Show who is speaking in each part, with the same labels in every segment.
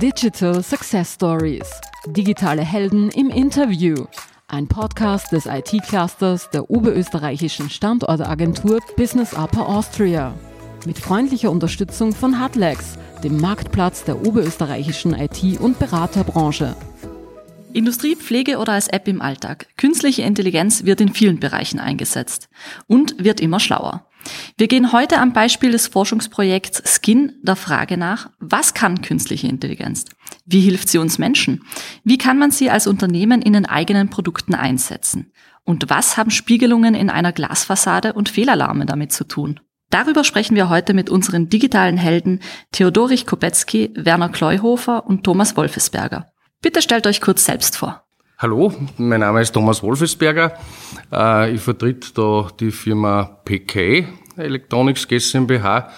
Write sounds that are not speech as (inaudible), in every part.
Speaker 1: Digital Success Stories. Digitale Helden im Interview. Ein Podcast des IT-Clusters der oberösterreichischen Standortagentur Business Upper Austria. Mit freundlicher Unterstützung von Hutlex, dem Marktplatz der oberösterreichischen IT- und Beraterbranche.
Speaker 2: Industrie, Pflege oder als App im Alltag. Künstliche Intelligenz wird in vielen Bereichen eingesetzt und wird immer schlauer. Wir gehen heute am Beispiel des Forschungsprojekts Skin der Frage nach, was kann künstliche Intelligenz? Wie hilft sie uns Menschen? Wie kann man sie als Unternehmen in den eigenen Produkten einsetzen? Und was haben Spiegelungen in einer Glasfassade und Fehlalarme damit zu tun? Darüber sprechen wir heute mit unseren digitalen Helden Theodorich Kopetzky, Werner Kleuhofer und Thomas Wolfesberger. Bitte stellt euch kurz selbst vor.
Speaker 3: Hallo, mein Name ist Thomas Wolfesberger. Äh, ich vertrete da die Firma PK Electronics GmbH.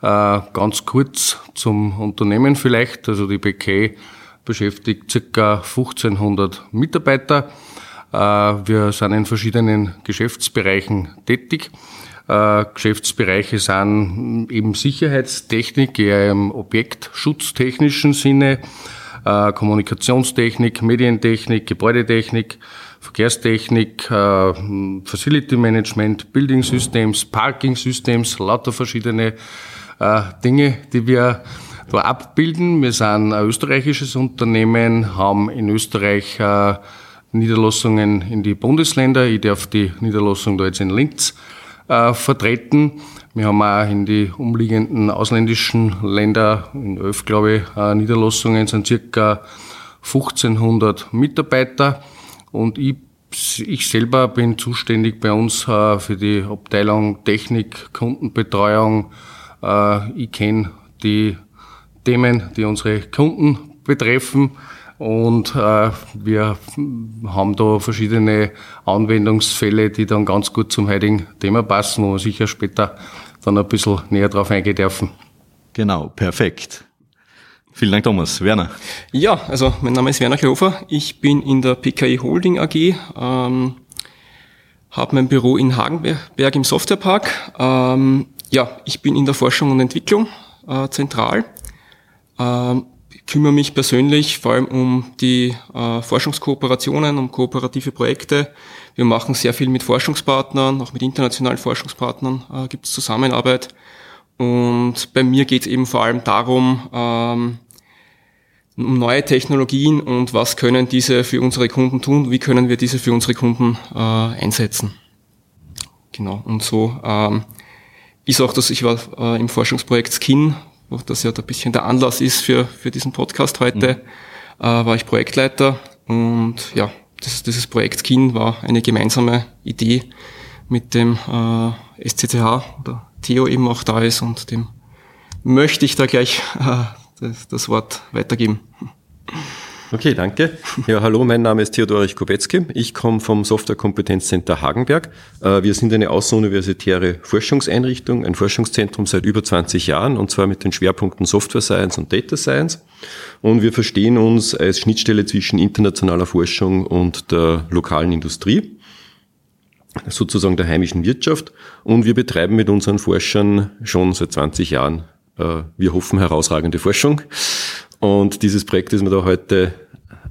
Speaker 3: Äh, ganz kurz zum Unternehmen vielleicht. Also die PK beschäftigt ca. 1500 Mitarbeiter. Äh, wir sind in verschiedenen Geschäftsbereichen tätig. Geschäftsbereiche sind eben Sicherheitstechnik, eher im objektschutztechnischen Sinne, äh, Kommunikationstechnik, Medientechnik, Gebäudetechnik, Verkehrstechnik, äh, Facility Management, Building Systems, Parking Systems, lauter verschiedene äh, Dinge, die wir da abbilden. Wir sind ein österreichisches Unternehmen, haben in Österreich äh, Niederlassungen in die Bundesländer. Ich darf die Niederlassung da jetzt in Linz äh, vertreten. Wir haben auch in die umliegenden ausländischen Länder, in elf, glaube ich, äh, Niederlassungen sind circa 1500 Mitarbeiter und ich, ich selber bin zuständig bei uns äh, für die Abteilung Technik, Kundenbetreuung. Äh, ich kenne die Themen, die unsere Kunden betreffen und äh, wir haben da verschiedene Anwendungsfälle, die dann ganz gut zum heutigen Thema passen, wo wir sicher später dann ein bisschen näher drauf eingehen dürfen.
Speaker 4: Genau, perfekt. Vielen Dank, Thomas. Werner.
Speaker 5: Ja, also mein Name ist Werner Klofer. Ich bin in der PKI Holding AG, ähm, habe mein Büro in Hagenberg im Softwarepark. Ähm, ja, ich bin in der Forschung und Entwicklung äh, zentral. Ähm, kümmere mich persönlich vor allem um die äh, Forschungskooperationen, um kooperative Projekte. Wir machen sehr viel mit Forschungspartnern, auch mit internationalen Forschungspartnern äh, gibt es Zusammenarbeit. Und bei mir geht es eben vor allem darum, ähm, um neue Technologien und was können diese für unsere Kunden tun, wie können wir diese für unsere Kunden äh, einsetzen. Genau, und so ähm, ist auch das, ich war äh, im Forschungsprojekt Skin, das ja ein bisschen der Anlass ist für, für diesen Podcast heute, mhm. äh, war ich Projektleiter und ja, das, dieses Projekt Skin war eine gemeinsame Idee mit dem äh, SCCH oder Theo eben auch da ist und dem möchte ich da gleich äh, das, das Wort weitergeben.
Speaker 4: Okay, danke. Ja, hallo, mein Name ist Theodorich Kowetzki. Ich komme vom Software-Kompetenzcenter Hagenberg. Äh, wir sind eine außeruniversitäre Forschungseinrichtung, ein Forschungszentrum seit über 20 Jahren und zwar mit den Schwerpunkten Software Science und Data Science. Und wir verstehen uns als Schnittstelle zwischen internationaler Forschung und der lokalen Industrie sozusagen der heimischen Wirtschaft. Und wir betreiben mit unseren Forschern schon seit 20 Jahren, äh, wir hoffen, herausragende Forschung. Und dieses Projekt, das wir da heute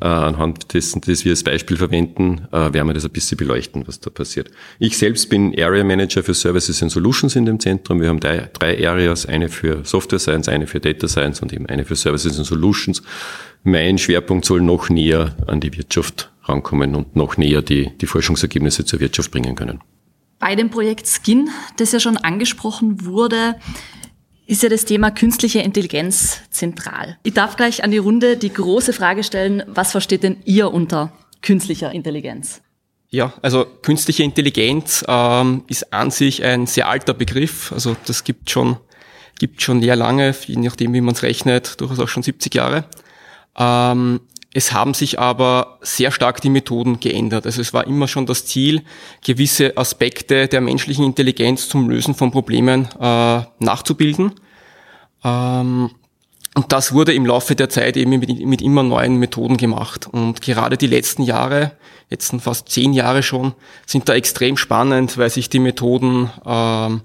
Speaker 4: äh, anhand dessen, das wir als Beispiel verwenden, äh, werden wir das ein bisschen beleuchten, was da passiert. Ich selbst bin Area Manager für Services and Solutions in dem Zentrum. Wir haben drei, drei Areas, eine für Software Science, eine für Data Science und eben eine für Services and Solutions. Mein Schwerpunkt soll noch näher an die Wirtschaft rankommen und noch näher die, die Forschungsergebnisse zur Wirtschaft bringen können.
Speaker 2: Bei dem Projekt Skin, das ja schon angesprochen wurde, ist ja das Thema künstliche Intelligenz zentral. Ich darf gleich an die Runde die große Frage stellen, was versteht denn ihr unter künstlicher Intelligenz?
Speaker 5: Ja, also künstliche Intelligenz ähm, ist an sich ein sehr alter Begriff. Also das gibt schon, gibt schon sehr lange, je nachdem wie man es rechnet, durchaus auch schon 70 Jahre. Ähm, es haben sich aber sehr stark die Methoden geändert. Also es war immer schon das Ziel, gewisse Aspekte der menschlichen Intelligenz zum Lösen von Problemen äh, nachzubilden. Ähm, und das wurde im Laufe der Zeit eben mit, mit, immer neuen Methoden gemacht. Und gerade die letzten Jahre, jetzt sind fast zehn Jahre schon, sind da extrem spannend, weil sich die Methoden ähm,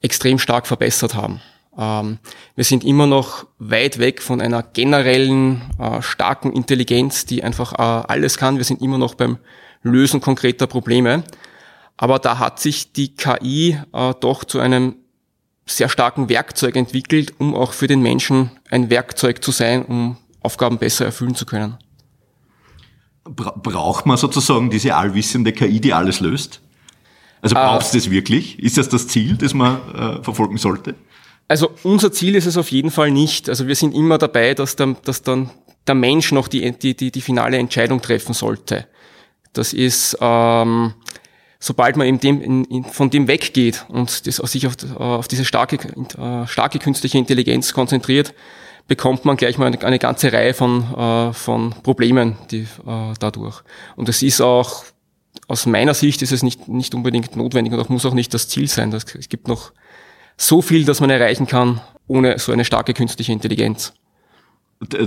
Speaker 5: extrem stark verbessert haben. Ähm, wir sind immer noch weit weg von einer generellen, äh, starken Intelligenz, die einfach äh, alles kann. Wir sind immer noch beim Lösen konkreter Probleme. Aber da hat sich die KI äh, doch zu einem sehr starken Werkzeug entwickelt, um auch für den Menschen ein Werkzeug zu sein, um Aufgaben besser erfüllen zu können.
Speaker 6: Braucht man sozusagen diese allwissende KI, die alles löst? Also brauchst du äh, das wirklich? Ist das das Ziel, das man äh, verfolgen sollte?
Speaker 5: Also unser Ziel ist es auf jeden Fall nicht. Also wir sind immer dabei, dass, dann, dass dann der Mensch noch die, die, die, die finale Entscheidung treffen sollte. Das ist, ähm, sobald man eben dem, in, in, von dem weggeht und das, sich auf, auf diese starke, äh, starke künstliche Intelligenz konzentriert, bekommt man gleich mal eine, eine ganze Reihe von, äh, von Problemen die, äh, dadurch. Und es ist auch, aus meiner Sicht ist es nicht, nicht unbedingt notwendig und auch muss auch nicht das Ziel sein. Das, es gibt noch so viel, das man erreichen kann, ohne so eine starke künstliche Intelligenz.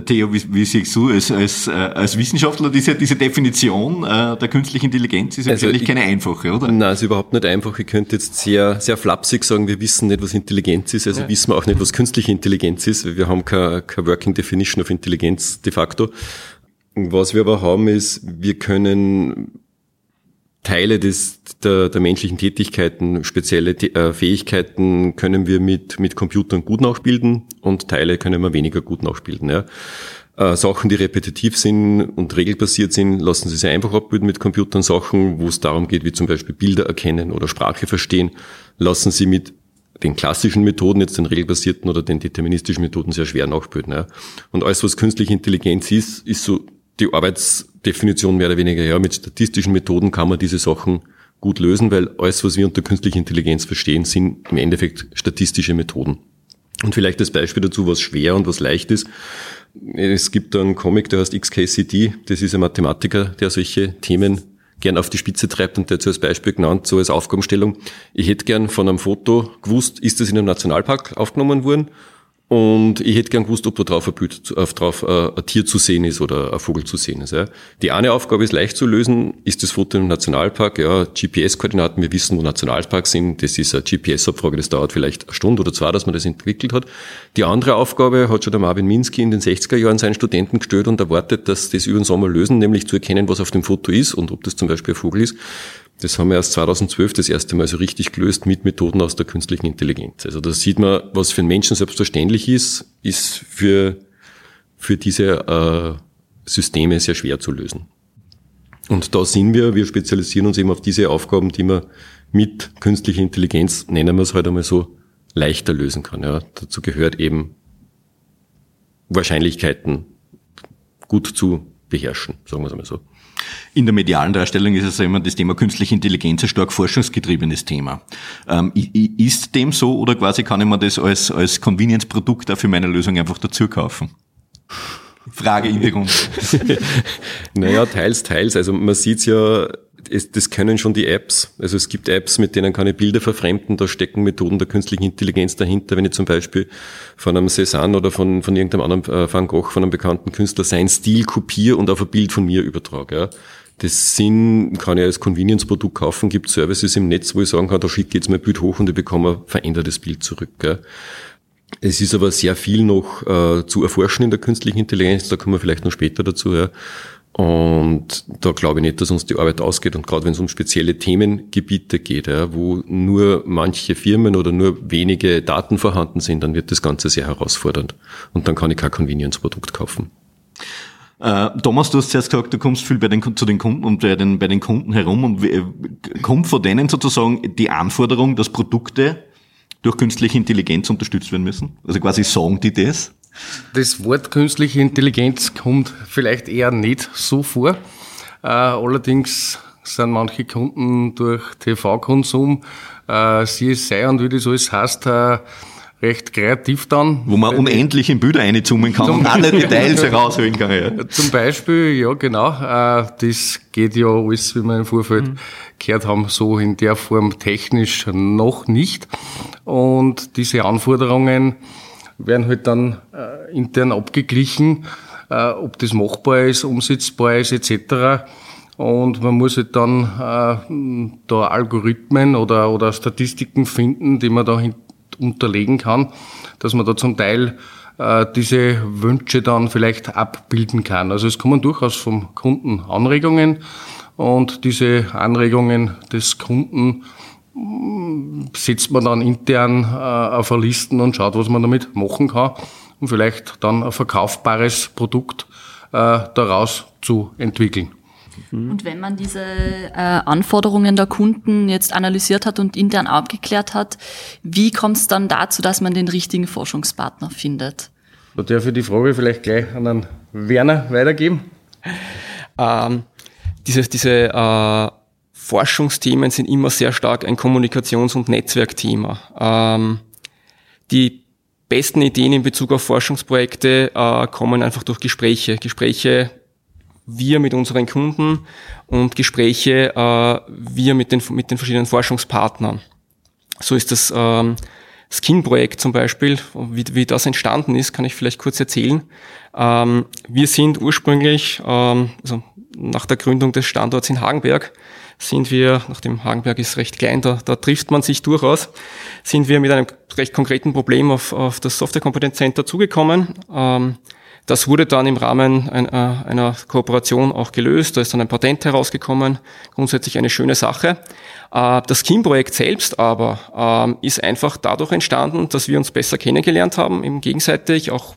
Speaker 6: Theo, wie, wie siehst du als, als, äh, als Wissenschaftler diese, diese Definition äh, der künstlichen Intelligenz ist also wahrscheinlich keine einfache, oder?
Speaker 4: Nein, ist überhaupt nicht einfach. Ich könnte jetzt sehr, sehr flapsig sagen, wir wissen nicht, was Intelligenz ist, also ja. wissen wir auch nicht, was künstliche Intelligenz ist. Wir haben keine, keine Working Definition of Intelligenz de facto. Was wir aber haben, ist, wir können Teile des, der, der menschlichen Tätigkeiten, spezielle äh, Fähigkeiten können wir mit, mit Computern gut nachbilden und Teile können wir weniger gut nachbilden. Ja. Äh, Sachen, die repetitiv sind und regelbasiert sind, lassen sich sehr einfach abbilden mit Computern. Sachen, wo es darum geht, wie zum Beispiel Bilder erkennen oder Sprache verstehen, lassen sie mit den klassischen Methoden, jetzt den regelbasierten oder den deterministischen Methoden sehr schwer nachbilden. Ja. Und alles, was künstliche Intelligenz ist, ist so die Arbeitsdefinition mehr oder weniger, ja, mit statistischen Methoden kann man diese Sachen gut lösen, weil alles, was wir unter künstlicher Intelligenz verstehen, sind im Endeffekt statistische Methoden. Und vielleicht das Beispiel dazu, was schwer und was leicht ist. Es gibt einen Comic, der heißt XKCD. Das ist ein Mathematiker, der solche Themen gern auf die Spitze treibt und der zu als Beispiel genannt, so als Aufgabenstellung. Ich hätte gern von einem Foto gewusst, ist das in einem Nationalpark aufgenommen worden und ich hätte gern gewusst, ob da drauf ein, Bild, drauf äh, ein Tier zu sehen ist oder ein Vogel zu sehen ist. Ja. Die eine Aufgabe ist leicht zu lösen. Ist das Foto im Nationalpark? Ja, GPS-Koordinaten, wir wissen, wo Nationalparks sind. Das ist eine GPS-Abfrage, das dauert vielleicht eine Stunde oder zwei, dass man das entwickelt hat. Die andere Aufgabe hat schon der Marvin Minsky in den 60er Jahren seinen Studenten gestellt und erwartet, dass das über den Sommer lösen, nämlich zu erkennen, was auf dem Foto ist und ob das zum Beispiel ein Vogel ist. Das haben wir erst 2012 das erste Mal so richtig gelöst mit Methoden aus der künstlichen Intelligenz. Also da sieht man, was für einen Menschen selbstverständlich ist, ist für, für diese äh, Systeme sehr schwer zu lösen. Und da sind wir, wir spezialisieren uns eben auf diese Aufgaben, die man mit künstlicher Intelligenz, nennen wir es heute einmal so, leichter lösen kann. Ja. Dazu gehört eben Wahrscheinlichkeiten gut zu beherrschen, sagen wir es einmal so.
Speaker 6: In der medialen Darstellung ist es ja immer das Thema künstliche Intelligenz ein stark forschungsgetriebenes Thema. Ähm, ist dem so oder quasi kann ich mir das als, als Convenience-Produkt auch für meine Lösung einfach dazu kaufen? Frage in die Runde. (laughs)
Speaker 4: naja, teils, teils. Also man sieht's ja, es, das können schon die Apps. Also es gibt Apps, mit denen kann ich Bilder verfremden, da stecken Methoden der künstlichen Intelligenz dahinter. Wenn ich zum Beispiel von einem Cézanne oder von, von irgendeinem anderen äh, Van Gogh, von einem bekannten Künstler, seinen Stil kopiere und auf ein Bild von mir übertrage. Ja. Das sind, kann ich als Convenience-Produkt kaufen, gibt Services im Netz, wo ich sagen kann, da schicke ich jetzt mein Bild hoch und ich bekomme ein verändertes Bild zurück. Gell. Es ist aber sehr viel noch äh, zu erforschen in der künstlichen Intelligenz, da kommen wir vielleicht noch später dazu. Ja. Und da glaube ich nicht, dass uns die Arbeit ausgeht. Und gerade wenn es um spezielle Themengebiete geht, ja, wo nur manche Firmen oder nur wenige Daten vorhanden sind, dann wird das Ganze sehr herausfordernd. Und dann kann ich kein Convenience-Produkt kaufen.
Speaker 6: Äh, Thomas, du hast zuerst gesagt, du kommst viel bei den, zu den Kunden und bei den, bei den Kunden herum und äh, kommt von denen sozusagen die Anforderung, dass Produkte durch künstliche Intelligenz unterstützt werden müssen? Also quasi sagen die das?
Speaker 3: Das Wort künstliche Intelligenz kommt vielleicht eher nicht so vor. Äh, allerdings sind manche Kunden durch TV-Konsum, äh, CSI und wie das alles heißt, äh, recht kreativ dann.
Speaker 6: Wo man unendlich in Bilder einzoomen kann und alle (laughs) Details herausholen kann.
Speaker 3: Ja. Zum Beispiel, ja genau, das geht ja alles, wie wir im Vorfeld mhm. gehört haben, so in der Form technisch noch nicht. Und diese Anforderungen werden halt dann äh, intern abgeglichen, äh, ob das machbar ist, umsetzbar ist etc. Und man muss halt dann äh, da Algorithmen oder, oder Statistiken finden, die man da unterlegen kann, dass man da zum Teil äh, diese Wünsche dann vielleicht abbilden kann. Also es kommen durchaus vom Kunden Anregungen und diese Anregungen des Kunden mm, setzt man dann intern äh, auf eine Listen und schaut, was man damit machen kann, um vielleicht dann ein verkaufbares Produkt äh, daraus zu entwickeln.
Speaker 2: Und wenn man diese äh, Anforderungen der Kunden jetzt analysiert hat und intern abgeklärt hat, wie kommt es dann dazu, dass man den richtigen Forschungspartner findet?
Speaker 3: Da darf ich die Frage vielleicht gleich an den Werner weitergeben.
Speaker 5: Ähm, diese diese äh, Forschungsthemen sind immer sehr stark ein Kommunikations- und Netzwerkthema. Ähm, die besten Ideen in Bezug auf Forschungsprojekte äh, kommen einfach durch Gespräche. Gespräche wir mit unseren Kunden und Gespräche äh, wir mit den, mit den verschiedenen Forschungspartnern. So ist das ähm, Skin-Projekt zum Beispiel, wie, wie das entstanden ist, kann ich vielleicht kurz erzählen. Ähm, wir sind ursprünglich, ähm, also nach der Gründung des Standorts in Hagenberg, sind wir, nachdem Hagenberg ist recht klein, da, da trifft man sich durchaus, sind wir mit einem recht konkreten Problem auf, auf das Software Competence Center zugekommen. Ähm, das wurde dann im Rahmen einer, äh, einer Kooperation auch gelöst. Da ist dann ein Patent herausgekommen. Grundsätzlich eine schöne Sache. Äh, das KIM-Projekt selbst aber ähm, ist einfach dadurch entstanden, dass wir uns besser kennengelernt haben, eben gegenseitig auch,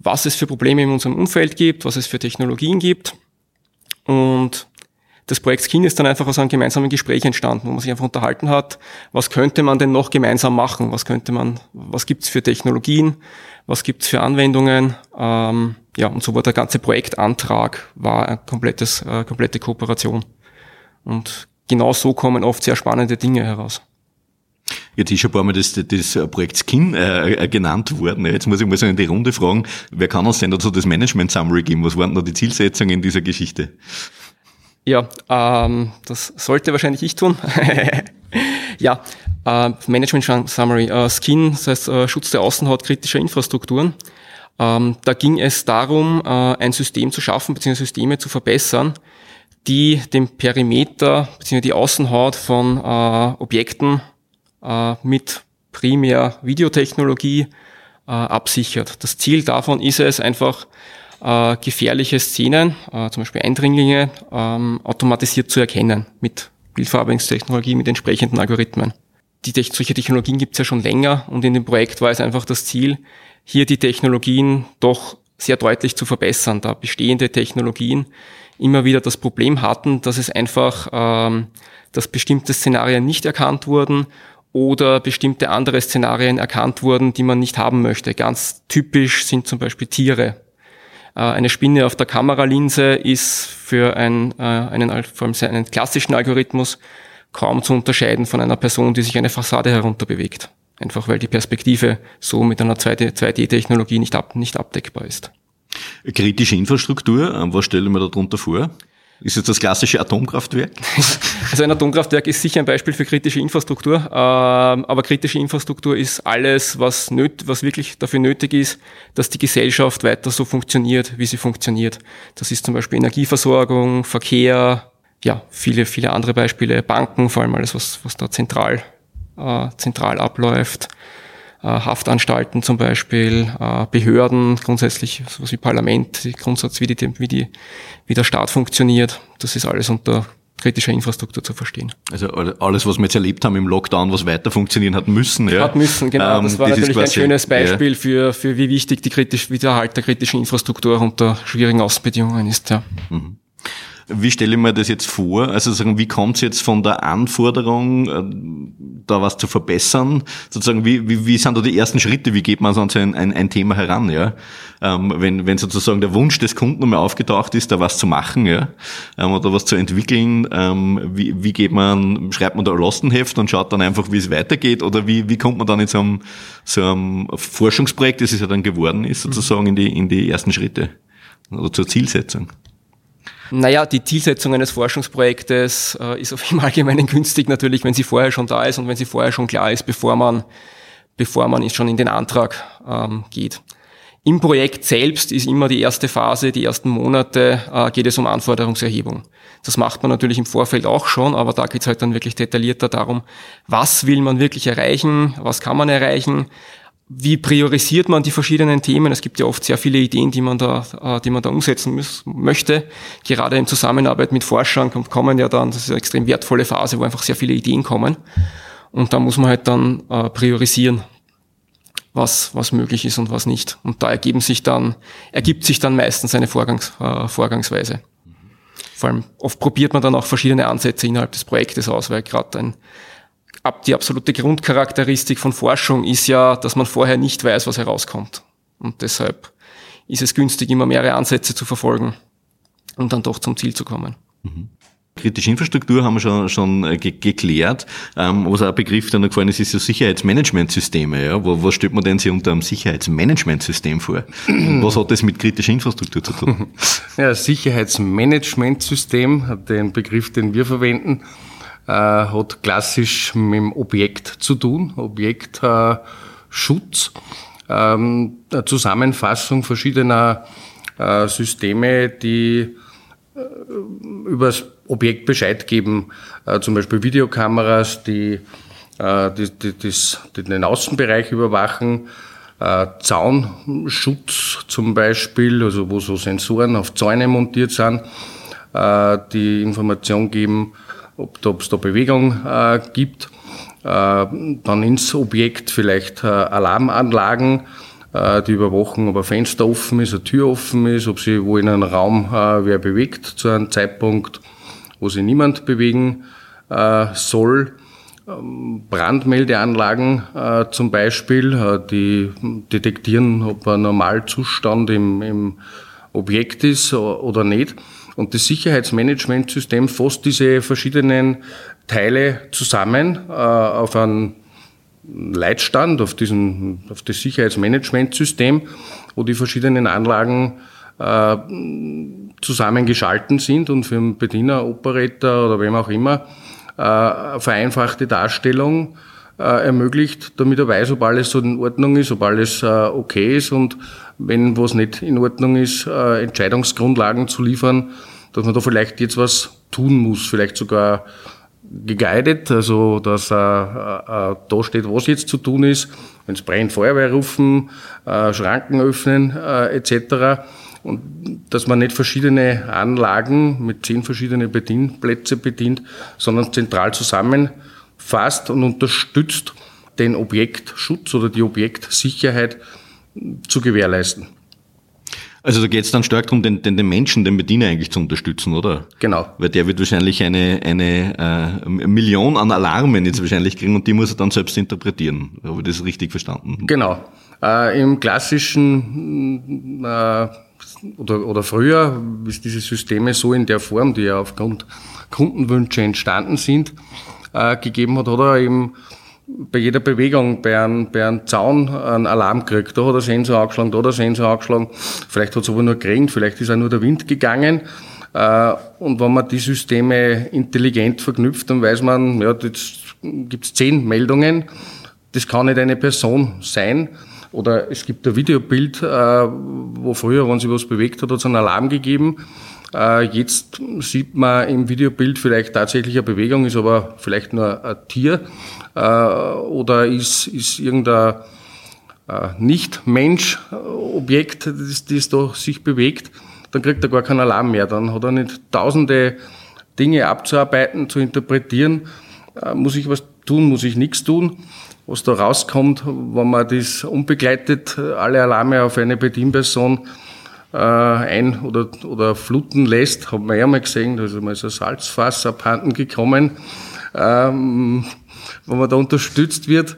Speaker 5: was es für Probleme in unserem Umfeld gibt, was es für Technologien gibt. Und das Projekt Skin ist dann einfach aus einem gemeinsamen Gespräch entstanden, wo man sich einfach unterhalten hat, was könnte man denn noch gemeinsam machen, was könnte man, was gibt's für Technologien, was gibt's für Anwendungen, ähm, ja, und so war der ganze Projektantrag, war ein komplettes, äh, komplette Kooperation. Und genau so kommen oft sehr spannende Dinge heraus.
Speaker 6: Jetzt ist schon ein paar Mal das, das Projekt Skin äh, äh, genannt worden. Jetzt muss ich mal so in die Runde fragen, wer kann uns denn dazu das Management Summary geben? Was waren da die Zielsetzungen in dieser Geschichte?
Speaker 5: Ja, ähm, das sollte wahrscheinlich ich tun. (laughs) ja, äh, Management Summary. Äh, Skin, das heißt äh, Schutz der Außenhaut kritischer Infrastrukturen. Ähm, da ging es darum, äh, ein System zu schaffen bzw. Systeme zu verbessern, die den Perimeter bzw. die Außenhaut von äh, Objekten äh, mit primär Videotechnologie absichert. Das Ziel davon ist es einfach, äh, gefährliche Szenen, äh, zum Beispiel Eindringlinge, ähm, automatisiert zu erkennen mit Bildverarbeitungstechnologie, mit entsprechenden Algorithmen. Die, solche Technologien gibt es ja schon länger und in dem Projekt war es einfach das Ziel, hier die Technologien doch sehr deutlich zu verbessern, da bestehende Technologien immer wieder das Problem hatten, dass es einfach, ähm, dass bestimmte Szenarien nicht erkannt wurden oder bestimmte andere Szenarien erkannt wurden, die man nicht haben möchte. Ganz typisch sind zum Beispiel Tiere. Äh, eine Spinne auf der Kameralinse ist für, äh, einen, vor allem einen klassischen Algorithmus kaum zu unterscheiden von einer Person, die sich eine Fassade herunterbewegt. Einfach weil die Perspektive so mit einer 2D-Technologie nicht, ab, nicht abdeckbar ist.
Speaker 6: Kritische Infrastruktur, äh, was stelle ich mir darunter vor? Ist jetzt das klassische Atomkraftwerk? (laughs)
Speaker 5: Also ein Atomkraftwerk ist sicher ein Beispiel für kritische Infrastruktur, ähm, aber kritische Infrastruktur ist alles, was, nöt, was wirklich dafür nötig ist, dass die Gesellschaft weiter so funktioniert, wie sie funktioniert. Das ist zum Beispiel Energieversorgung, Verkehr, ja, viele, viele andere Beispiele, Banken, vor allem alles, was, was da zentral, äh, zentral abläuft. Äh, Haftanstalten zum Beispiel, äh, Behörden, grundsätzlich sowas wie Parlament, Grundsatz, wie, die, wie, die, wie der Staat funktioniert. Das ist alles unter kritischer Infrastruktur zu verstehen.
Speaker 6: Also alles, was wir jetzt erlebt haben im Lockdown, was weiter funktionieren hat müssen.
Speaker 5: Ja. Hat müssen, genau. Ähm, das war das natürlich ein schönes Beispiel ja. für, für wie wichtig die kritisch, wie der Erhalt der kritischen Infrastruktur unter schwierigen Außenbedingungen ist. Ja. Mhm.
Speaker 6: Wie stelle ich mir das jetzt vor? Also sagen, wie kommt es jetzt von der Anforderung, äh, da was zu verbessern? Sozusagen, wie, wie, wie sind da die ersten Schritte? Wie geht man an so ein, ein, ein Thema heran? Ja? Ähm, wenn, wenn sozusagen der Wunsch des Kunden mal aufgetaucht ist, da was zu machen ja? Ähm, oder was zu entwickeln, ähm, wie, wie geht man, schreibt man da ein Lastenheft und schaut dann einfach, wie es weitergeht? Oder wie, wie kommt man dann in so einem, so einem Forschungsprojekt, das es ja dann geworden ist, sozusagen in die, in die ersten Schritte? Oder zur Zielsetzung?
Speaker 5: Naja, die Zielsetzung eines Forschungsprojektes äh, ist auf im Allgemeinen günstig natürlich, wenn sie vorher schon da ist und wenn sie vorher schon klar ist, bevor man, bevor man schon in den Antrag ähm, geht. Im Projekt selbst ist immer die erste Phase, die ersten Monate, äh, geht es um Anforderungserhebung. Das macht man natürlich im Vorfeld auch schon, aber da geht es halt dann wirklich detaillierter darum, was will man wirklich erreichen, was kann man erreichen, wie priorisiert man die verschiedenen Themen? Es gibt ja oft sehr viele Ideen, die man da, äh, die man da umsetzen muss, möchte. Gerade in Zusammenarbeit mit Forschern kommen ja dann, das ist eine extrem wertvolle Phase, wo einfach sehr viele Ideen kommen. Und da muss man halt dann äh, priorisieren was, was möglich ist und was nicht. Und da ergeben sich dann, ergibt sich dann meistens eine Vorgangs, äh, Vorgangsweise. Vor allem oft probiert man dann auch verschiedene Ansätze innerhalb des Projektes aus, weil gerade ein, ab die absolute Grundcharakteristik von Forschung ist ja, dass man vorher nicht weiß, was herauskommt. Und deshalb ist es günstig, immer mehrere Ansätze zu verfolgen und um dann doch zum Ziel zu kommen.
Speaker 6: Mhm. Kritische Infrastruktur haben wir schon, schon äh, ge geklärt. Ähm, was auch ein Begriff, der noch gefallen ist, ist so Sicherheitsmanagementsysteme. Ja? Wo, was stellt man denn sich unter einem Sicherheitsmanagementsystem vor? was hat das mit kritischer Infrastruktur zu tun? (laughs)
Speaker 3: Ja, Sicherheitsmanagementsystem, den Begriff, den wir verwenden, äh, hat klassisch mit dem Objekt zu tun, Objektschutz, äh, ähm, Zusammenfassung verschiedener äh, Systeme, die äh, über das Objekt Bescheid geben, äh, zum Beispiel Videokameras, die, äh, die, die, das, die den Außenbereich überwachen, äh, Zaunschutz zum Beispiel, also wo so Sensoren auf Zäune montiert sind, äh, die Information geben, ob es da Bewegung äh, gibt. Äh, dann ins Objekt vielleicht Alarmanlagen, die überwachen, ob ein Fenster offen ist, eine Tür offen ist, ob sich wo in einem Raum wer bewegt zu einem Zeitpunkt wo sich niemand bewegen äh, soll. Ähm, Brandmeldeanlagen äh, zum Beispiel, äh, die detektieren, ob ein Normalzustand im, im Objekt ist oder nicht. Und das Sicherheitsmanagementsystem fasst diese verschiedenen Teile zusammen äh, auf einen Leitstand, auf, diesen, auf das Sicherheitsmanagementsystem, wo die verschiedenen Anlagen äh, zusammengeschalten sind und für den Bediener, Operator oder wem auch immer äh, vereinfachte Darstellung äh, ermöglicht, damit er weiß, ob alles so in Ordnung ist, ob alles äh, okay ist und wenn was nicht in Ordnung ist, äh, Entscheidungsgrundlagen zu liefern, dass man da vielleicht jetzt was tun muss, vielleicht sogar geguidet, also dass äh, äh, da steht, was jetzt zu tun ist, wenn es brennt, Feuerwehr rufen, äh, Schranken öffnen äh, etc. Und dass man nicht verschiedene Anlagen mit zehn verschiedenen Bedienplätze bedient, sondern zentral zusammenfasst und unterstützt, den Objektschutz oder die Objektsicherheit zu gewährleisten.
Speaker 6: Also da geht es dann stark darum, den, den, den Menschen, den Bediener eigentlich zu unterstützen, oder?
Speaker 3: Genau.
Speaker 6: Weil der wird wahrscheinlich eine, eine äh, Million an Alarmen jetzt wahrscheinlich kriegen und die muss er dann selbst interpretieren. Habe ich das richtig verstanden?
Speaker 3: Genau. Äh, Im klassischen äh, oder, oder früher ist diese Systeme so in der Form, die ja aufgrund Kundenwünsche entstanden sind, äh, gegeben hat, hat er eben bei jeder Bewegung bei einem, bei einem Zaun einen Alarm gekriegt. Da hat er Sensor angeschlagen, da hat er Sensor angeschlagen. Vielleicht hat es aber nur geregnet, vielleicht ist auch nur der Wind gegangen. Äh, und wenn man die Systeme intelligent verknüpft, dann weiß man, ja, jetzt gibt es zehn Meldungen. Das kann nicht eine Person sein. Oder es gibt ein Videobild, äh, wo früher, wenn sich was bewegt hat, hat es einen Alarm gegeben. Äh, jetzt sieht man im Videobild vielleicht tatsächlich eine Bewegung, ist aber vielleicht nur ein Tier äh, oder ist, ist irgendein Nicht-Mensch-Objekt, das, das da sich bewegt, dann kriegt er gar keinen Alarm mehr. Dann hat er nicht tausende Dinge abzuarbeiten, zu interpretieren. Muss ich was tun, muss ich nichts tun was da rauskommt, wenn man das unbegleitet alle Alarme auf eine Bedienperson äh, ein- oder, oder fluten lässt, hat man ja mal gesehen, da ist einmal so ein Salzfass abhanden gekommen, ähm, wenn man da unterstützt wird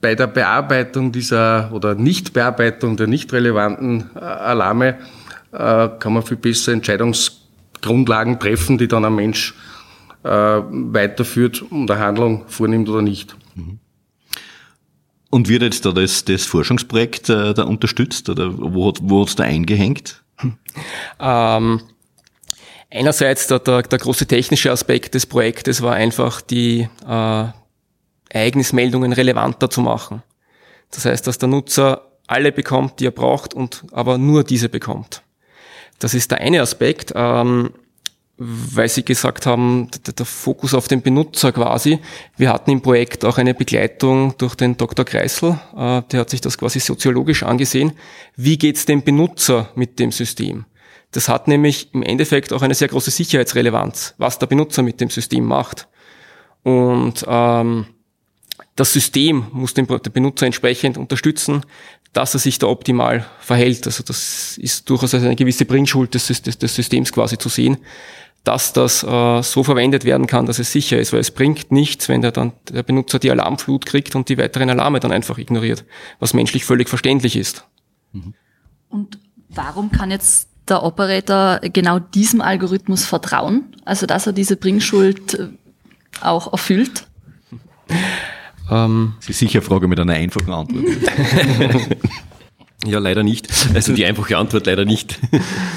Speaker 3: bei der Bearbeitung dieser oder Nichtbearbeitung der nicht relevanten äh, Alarme äh, kann man viel besser Entscheidungsgrundlagen treffen, die dann ein Mensch äh, weiterführt und eine Handlung vornimmt oder nicht. Mhm.
Speaker 6: Und wird jetzt da das, das Forschungsprojekt äh, da unterstützt oder wo hat wo hat's da eingehängt? (laughs)
Speaker 5: Ähm, einerseits der, der, der große technische Aspekt des Projektes war einfach die äh, Ereignismeldungen relevanter zu machen. Das heißt, dass der Nutzer alle bekommt, die er braucht und aber nur diese bekommt. Das ist der eine Aspekt, ähm, weil Sie gesagt haben, der, Fokus auf den Benutzer quasi. Wir hatten im Projekt auch eine Begleitung durch den Dr. Kreisel, äh, der hat sich das quasi soziologisch angesehen. Wie geht's dem Benutzer mit dem System? Das hat nämlich im Endeffekt auch eine sehr große Sicherheitsrelevanz, was der Benutzer mit dem System macht. Und ähm, das System muss den, den Benutzer entsprechend unterstützen, dass er sich da optimal verhält. Also das ist durchaus eine gewisse Bringschuld des, des, des Systems quasi zu sehen, dass das äh, so verwendet werden kann, dass es sicher ist, weil es bringt nichts, wenn der dann der Benutzer die Alarmflut kriegt und die weiteren Alarme dann einfach ignoriert, was menschlich völlig verständlich ist.
Speaker 2: Und warum kann jetzt der Operator genau diesem Algorithmus vertrauen, also dass er diese Bringschuld äh, auch erfüllt? (laughs)
Speaker 6: Ähm, das ist sicher eine Frage mit einer einfachen Antwort. (laughs)
Speaker 4: ja, leider nicht. Also die einfache Antwort leider nicht.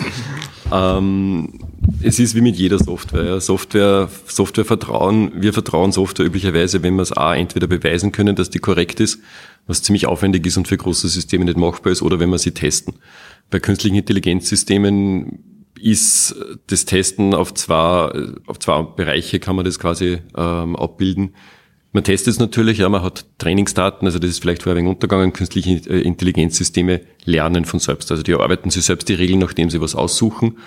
Speaker 4: (laughs) ähm, es ist wie mit jeder Software. Ja. Software, Software vertrauen, wir vertrauen Software üblicherweise, wenn wir es A, entweder beweisen können, dass die korrekt ist, was ziemlich aufwendig ist und für große Systeme nicht machbar ist, oder wenn wir sie testen. Bei künstlichen Intelligenzsystemen ist das Testen auf zwei, auf zwei Bereiche kann man das quasi ähm, abbilden. Man testet es natürlich, ja, man hat Trainingsdaten, also das ist vielleicht vorher ein wenig untergegangen, künstliche äh, Intelligenzsysteme lernen von selbst. Also die arbeiten sich selbst die Regeln, nachdem sie was aussuchen.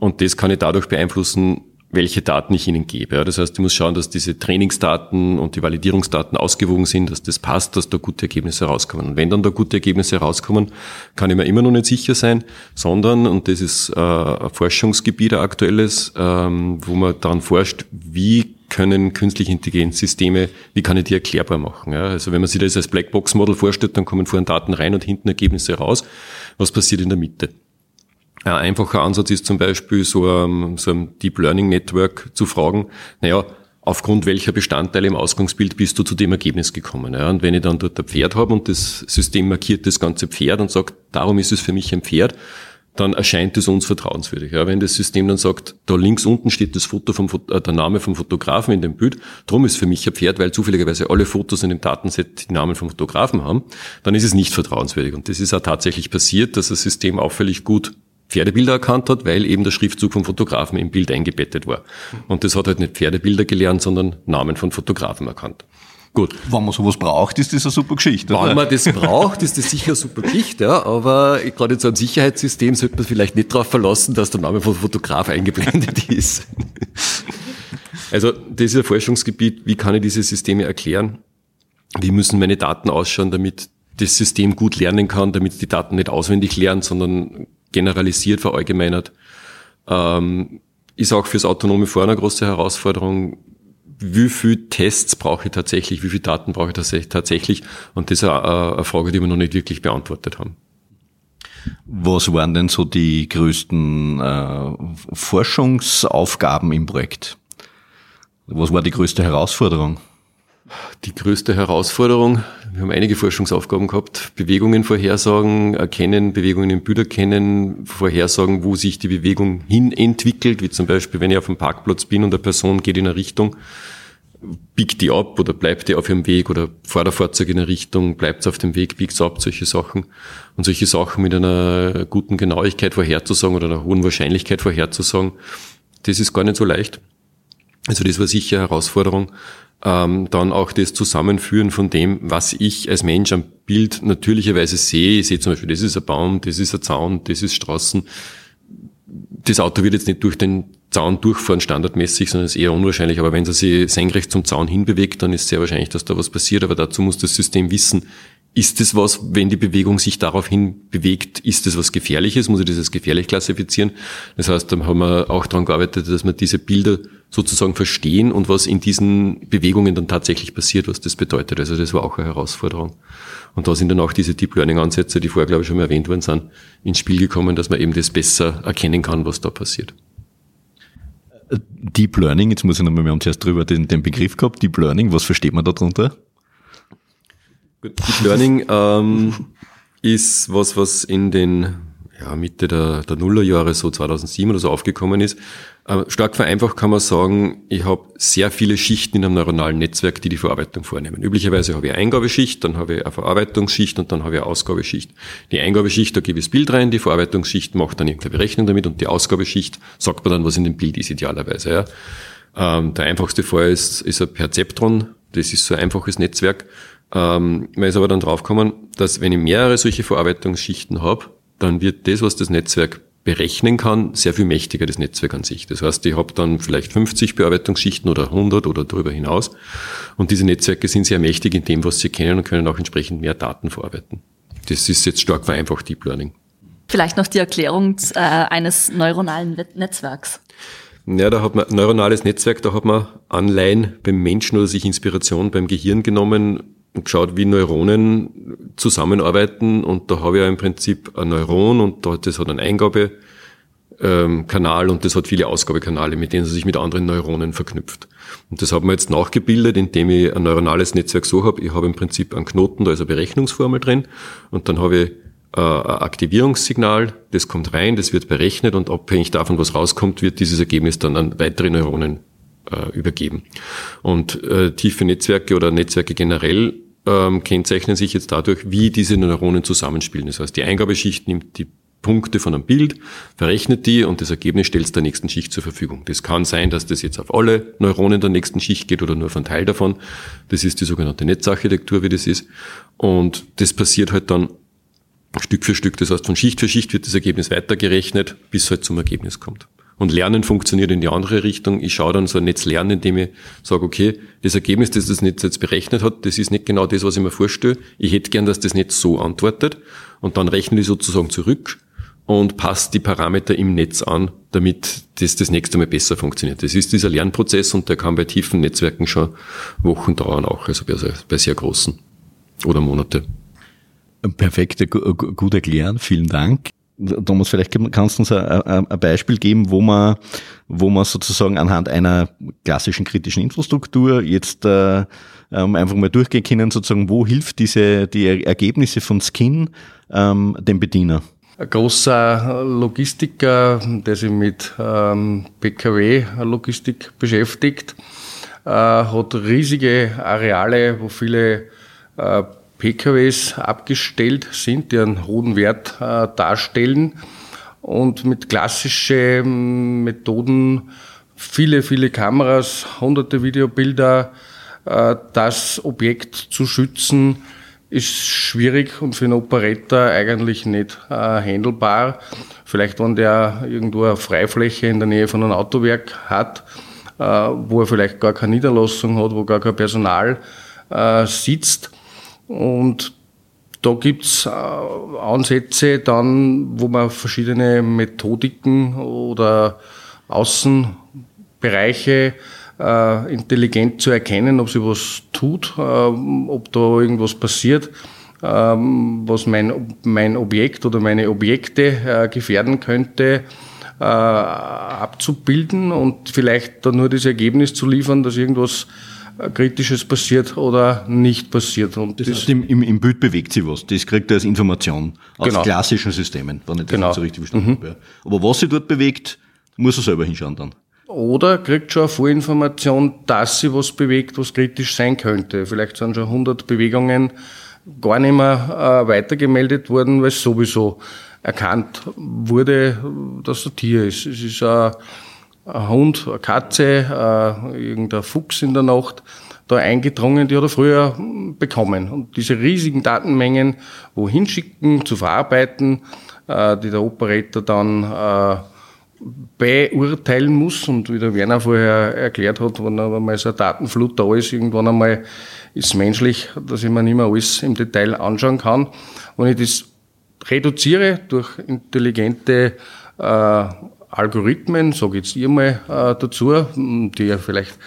Speaker 4: Und das kann ich dadurch beeinflussen, welche Daten ich ihnen gebe. Das heißt, ich muss schauen, dass diese Trainingsdaten und die Validierungsdaten ausgewogen sind, dass das passt, dass da gute Ergebnisse rauskommen. Und wenn dann da gute Ergebnisse rauskommen, kann ich mir immer noch nicht sicher sein, sondern, und das ist äh, ein Forschungsgebiet, ein aktuelles, ähm, wo man daran forscht, wie können künstliche Intelligenzsysteme, wie kann ich die erklärbar machen? Ja, also wenn man sich das als Blackbox-Model vorstellt, dann kommen vorhin Daten rein und hinten Ergebnisse raus. Was passiert in der Mitte? Ein einfacher Ansatz ist zum Beispiel so ein, so ein Deep Learning Network zu fragen, naja, aufgrund welcher Bestandteile im Ausgangsbild bist du zu dem Ergebnis gekommen. Ja, und wenn ich dann dort ein Pferd habe und das System markiert das ganze Pferd und sagt, darum ist es für mich ein Pferd, dann erscheint es uns vertrauenswürdig. Ja, wenn das System dann sagt, da links unten steht das Foto vom, äh, der Name vom Fotografen in dem Bild, drum ist für mich ein Pferd, weil zufälligerweise alle Fotos in dem Datenset die Namen vom Fotografen haben, dann ist es nicht vertrauenswürdig. Und das ist auch tatsächlich passiert, dass das System auffällig gut Pferdebilder erkannt hat, weil eben der Schriftzug vom Fotografen im Bild eingebettet war. Und das hat halt nicht Pferdebilder gelernt, sondern Namen von Fotografen erkannt.
Speaker 6: Gut. Wenn man sowas braucht, ist das eine super Geschichte.
Speaker 4: Wenn man das braucht, ist das sicher eine super Geschichte, ja. Aber gerade in so einem Sicherheitssystem sollte man vielleicht nicht darauf verlassen, dass der Name von Fotograf eingeblendet (laughs) ist. Also, das ist ein Forschungsgebiet. Wie kann ich diese Systeme erklären? Wie müssen meine Daten ausschauen, damit das System gut lernen kann, damit die Daten nicht auswendig lernen, sondern generalisiert, verallgemeinert. Ähm, ist auch fürs autonome Fahren eine große Herausforderung. Wie viel Tests brauche ich tatsächlich? Wie viele Daten brauche ich tatsächlich? Und das ist eine Frage, die wir noch nicht wirklich beantwortet haben.
Speaker 6: Was waren denn so die größten äh, Forschungsaufgaben im Projekt? Was war die größte Herausforderung?
Speaker 4: Die größte Herausforderung, wir haben einige Forschungsaufgaben gehabt, Bewegungen vorhersagen, erkennen, Bewegungen im Bild erkennen, vorhersagen, wo sich die Bewegung hin entwickelt, wie zum Beispiel, wenn ich auf dem Parkplatz bin und eine Person geht in eine Richtung, biegt die ab oder bleibt die auf ihrem Weg oder fährt der Fahrzeug in eine Richtung, bleibt auf dem Weg, biegt es ab, solche Sachen. Und solche Sachen mit einer guten Genauigkeit vorherzusagen oder einer hohen Wahrscheinlichkeit vorherzusagen, das ist gar nicht so leicht. Also das war sicher eine Herausforderung ähm, dann auch das Zusammenführen von dem, was ich als Mensch am Bild natürlicherweise sehe. Ich sehe zum Beispiel, das ist ein Baum, das ist ein Zaun, das ist Straßen. Das Auto wird jetzt nicht durch den Zaun durchfahren, standardmäßig, sondern ist eher unwahrscheinlich. Aber wenn es sich senkrecht zum Zaun hinbewegt, dann ist sehr wahrscheinlich, dass da was passiert. Aber dazu muss das System wissen, ist es was, wenn die Bewegung sich daraufhin bewegt, ist es was Gefährliches? Muss ich das als gefährlich klassifizieren? Das heißt, da haben wir auch daran gearbeitet, dass wir diese Bilder sozusagen verstehen und was in diesen Bewegungen dann tatsächlich passiert, was das bedeutet. Also das war auch eine Herausforderung. Und da sind dann auch diese Deep Learning Ansätze, die vorher, glaube ich, schon mal erwähnt worden sind, ins Spiel gekommen, dass man eben das besser erkennen kann, was da passiert.
Speaker 6: Deep Learning, jetzt muss ich nochmal, wir haben zuerst drüber den, den Begriff gehabt, Deep Learning, was versteht man darunter?
Speaker 4: Gut, Deep Learning (laughs) ähm, ist was, was in den ja, Mitte der, der Nullerjahre, so 2007 oder so aufgekommen ist. Äh, stark vereinfacht kann man sagen, ich habe sehr viele Schichten in einem neuronalen Netzwerk, die die Verarbeitung vornehmen. Üblicherweise habe ich eine Eingabeschicht, dann habe ich eine Verarbeitungsschicht und dann habe ich eine Ausgabeschicht. Die Eingabeschicht, da gebe ich das Bild rein, die Verarbeitungsschicht macht dann irgendeine Berechnung damit und die Ausgabeschicht sagt mir dann, was in dem Bild ist, idealerweise. Ja. Ähm, der einfachste Fall ist, ist ein Perzeptron, das ist so ein einfaches Netzwerk. Ähm, man ist aber dann draufgekommen, dass wenn ich mehrere solche Verarbeitungsschichten habe, dann wird das, was das Netzwerk berechnen kann, sehr viel mächtiger, das Netzwerk an sich. Das heißt, ich habe dann vielleicht 50 Bearbeitungsschichten oder 100 oder darüber hinaus. Und diese Netzwerke sind sehr mächtig in dem, was sie kennen und können auch entsprechend mehr Daten verarbeiten. Das ist jetzt stark vereinfacht Deep Learning.
Speaker 2: Vielleicht noch die Erklärung äh, eines neuronalen Netzwerks.
Speaker 4: Ja, da hat man neuronales Netzwerk, da hat man Anleihen beim Menschen oder sich Inspiration beim Gehirn genommen und geschaut, wie Neuronen zusammenarbeiten. Und da habe ich ja im Prinzip ein Neuron und das hat einen Eingabekanal ähm, und das hat viele Ausgabekanale, mit denen es sich mit anderen Neuronen verknüpft. Und das hat man jetzt nachgebildet, indem ich ein neuronales Netzwerk so habe. Ich habe im Prinzip einen Knoten, da ist eine Berechnungsformel drin und dann habe ich äh, ein Aktivierungssignal, das kommt rein, das wird berechnet und abhängig davon, was rauskommt, wird dieses Ergebnis dann an weitere Neuronen äh, übergeben. Und äh, tiefe Netzwerke oder Netzwerke generell ähm, kennzeichnen sich jetzt dadurch, wie diese Neuronen zusammenspielen. Das heißt, die Eingabeschicht nimmt die Punkte von einem Bild, verrechnet die und das Ergebnis stellt es der nächsten Schicht zur Verfügung. Das kann sein, dass das jetzt auf alle Neuronen der nächsten Schicht geht oder nur auf einen Teil davon. Das ist die sogenannte Netzarchitektur, wie das ist. Und das passiert halt dann Stück für Stück. Das heißt, von Schicht für Schicht wird das Ergebnis weitergerechnet, bis halt zum Ergebnis kommt. Und Lernen funktioniert in die andere Richtung. Ich schaue dann so ein Netz lernen, indem ich sage, okay, das Ergebnis, das das Netz jetzt berechnet hat, das ist nicht genau das, was ich mir vorstelle. Ich hätte gern, dass das Netz so antwortet. Und dann rechne ich sozusagen zurück und passe die Parameter im Netz an, damit das das nächste Mal besser funktioniert. Das ist dieser Lernprozess und der kann bei tiefen Netzwerken schon Wochen dauern auch, also bei sehr, bei sehr großen oder Monate.
Speaker 7: Perfekt, gut erklären, vielen Dank. Thomas, vielleicht kannst du uns ein, Beispiel geben, wo man, wo man sozusagen anhand einer klassischen kritischen Infrastruktur jetzt äh, ähm, einfach mal durchgehen können, sozusagen, wo hilft diese die Ergebnisse von Skin ähm, dem Bediener?
Speaker 3: Ein großer Logistiker, der sich mit ähm, PKW-Logistik beschäftigt, äh, hat riesige Areale, wo viele äh, PKWs abgestellt sind, die einen hohen Wert äh, darstellen und mit klassischen Methoden viele, viele Kameras, hunderte Videobilder, äh, das Objekt zu schützen, ist schwierig und für einen Operator eigentlich nicht äh, handelbar. Vielleicht, wenn der irgendwo eine Freifläche in der Nähe von einem Autowerk hat, äh, wo er vielleicht gar keine Niederlassung hat, wo gar kein Personal sitzt, und da gibt's äh, Ansätze dann, wo man verschiedene Methodiken oder Außenbereiche äh, intelligent zu erkennen, ob sie was tut, äh, ob da irgendwas passiert, ähm, was mein, mein Objekt oder meine Objekte äh, gefährden könnte, äh, abzubilden und vielleicht dann nur das Ergebnis zu liefern, dass irgendwas Kritisches passiert oder nicht passiert.
Speaker 7: Und das, das heißt, im, im, im, Bild bewegt sich was. Das kriegt er als Information aus genau. klassischen Systemen, wenn ich das genau. so richtig verstanden mhm. habe. Aber was sich dort bewegt, muss er selber hinschauen dann.
Speaker 3: Oder kriegt schon eine Vorinformation, dass sie was bewegt, was kritisch sein könnte. Vielleicht sind schon 100 Bewegungen gar nicht mehr äh, weitergemeldet worden, weil es sowieso erkannt wurde, dass ein Tier ist. Es ist ein ein Hund, eine Katze, äh, irgendein Fuchs in der Nacht da eingedrungen, die hat er früher bekommen. Und diese riesigen Datenmengen wohin schicken, zu verarbeiten, äh, die der Operator dann äh, beurteilen muss. Und wie der Werner vorher erklärt hat, wenn einmal so eine Datenflut da ist, irgendwann einmal ist es menschlich, dass ich mir nicht mehr alles im Detail anschauen kann. Wenn ich das reduziere durch intelligente äh, Algorithmen, sage jetzt ihr mal äh, dazu, die ja vielleicht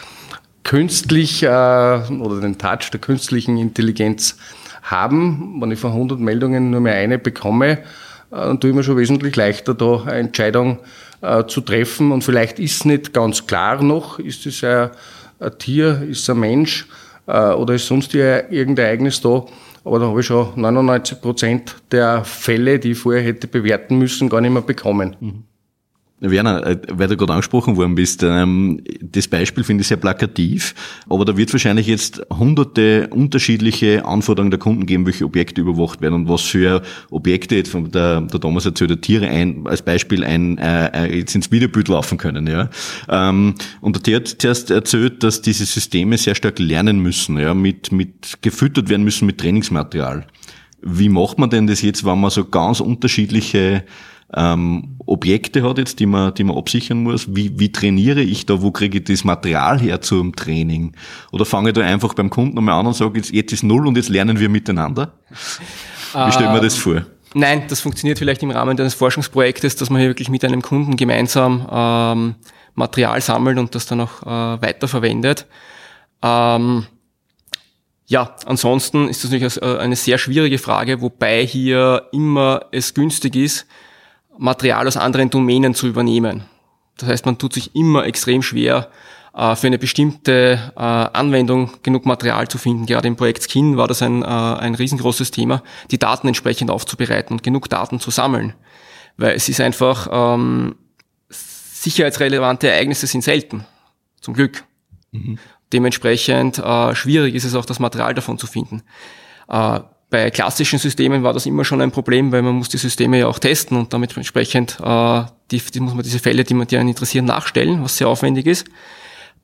Speaker 3: künstlich äh, oder den Touch der künstlichen Intelligenz haben. Wenn ich von 100 Meldungen nur mehr eine bekomme, äh, dann tue ich mir schon wesentlich leichter, da eine Entscheidung äh, zu treffen. Und vielleicht ist nicht ganz klar noch, ist es ein, ein Tier, ist es ein Mensch äh, oder ist sonst irgendein Ereignis da, aber da habe ich schon 99 Prozent der Fälle, die ich vorher hätte bewerten müssen, gar nicht mehr bekommen. Mhm.
Speaker 6: Werner, äh, weil du gerade angesprochen worden bist, ähm, das Beispiel finde ich sehr plakativ, aber da wird wahrscheinlich jetzt hunderte unterschiedliche Anforderungen der Kunden geben, welche Objekte überwacht werden und was für Objekte jetzt von der, der Thomas erzählt, der Tiere ein, als Beispiel ein, äh, äh, jetzt ins Videobild laufen können, ja. Ähm, und der hat zuerst erzählt, dass diese Systeme sehr stark lernen müssen, ja, mit, mit, gefüttert werden müssen mit Trainingsmaterial. Wie macht man denn das jetzt, wenn man so ganz unterschiedliche ähm, Objekte hat jetzt, die man, die man absichern muss. Wie, wie trainiere ich da? Wo kriege ich das Material her zum Training? Oder fange ich da einfach beim Kunden einmal an und sage, jetzt, jetzt ist null und jetzt lernen wir miteinander? Wie stellen wir das vor?
Speaker 5: Nein, das funktioniert vielleicht im Rahmen eines Forschungsprojektes, dass man hier wirklich mit einem Kunden gemeinsam ähm, Material sammelt und das dann auch äh, weiterverwendet. Ähm, ja, ansonsten ist das natürlich äh, eine sehr schwierige Frage, wobei hier immer es günstig ist, Material aus anderen Domänen zu übernehmen. Das heißt, man tut sich immer extrem schwer, äh, für eine bestimmte äh, Anwendung genug Material zu finden. Gerade im Projekt Skin war das ein, äh, ein riesengroßes Thema, die Daten entsprechend aufzubereiten und genug Daten zu sammeln. Weil es ist einfach, ähm, sicherheitsrelevante Ereignisse sind selten. Zum Glück. Mhm. Dementsprechend äh, schwierig ist es auch, das Material davon zu finden. Äh, bei klassischen Systemen war das immer schon ein Problem, weil man muss die Systeme ja auch testen und damit entsprechend äh, die, die muss man diese Fälle, die man die einen interessieren, nachstellen, was sehr aufwendig ist.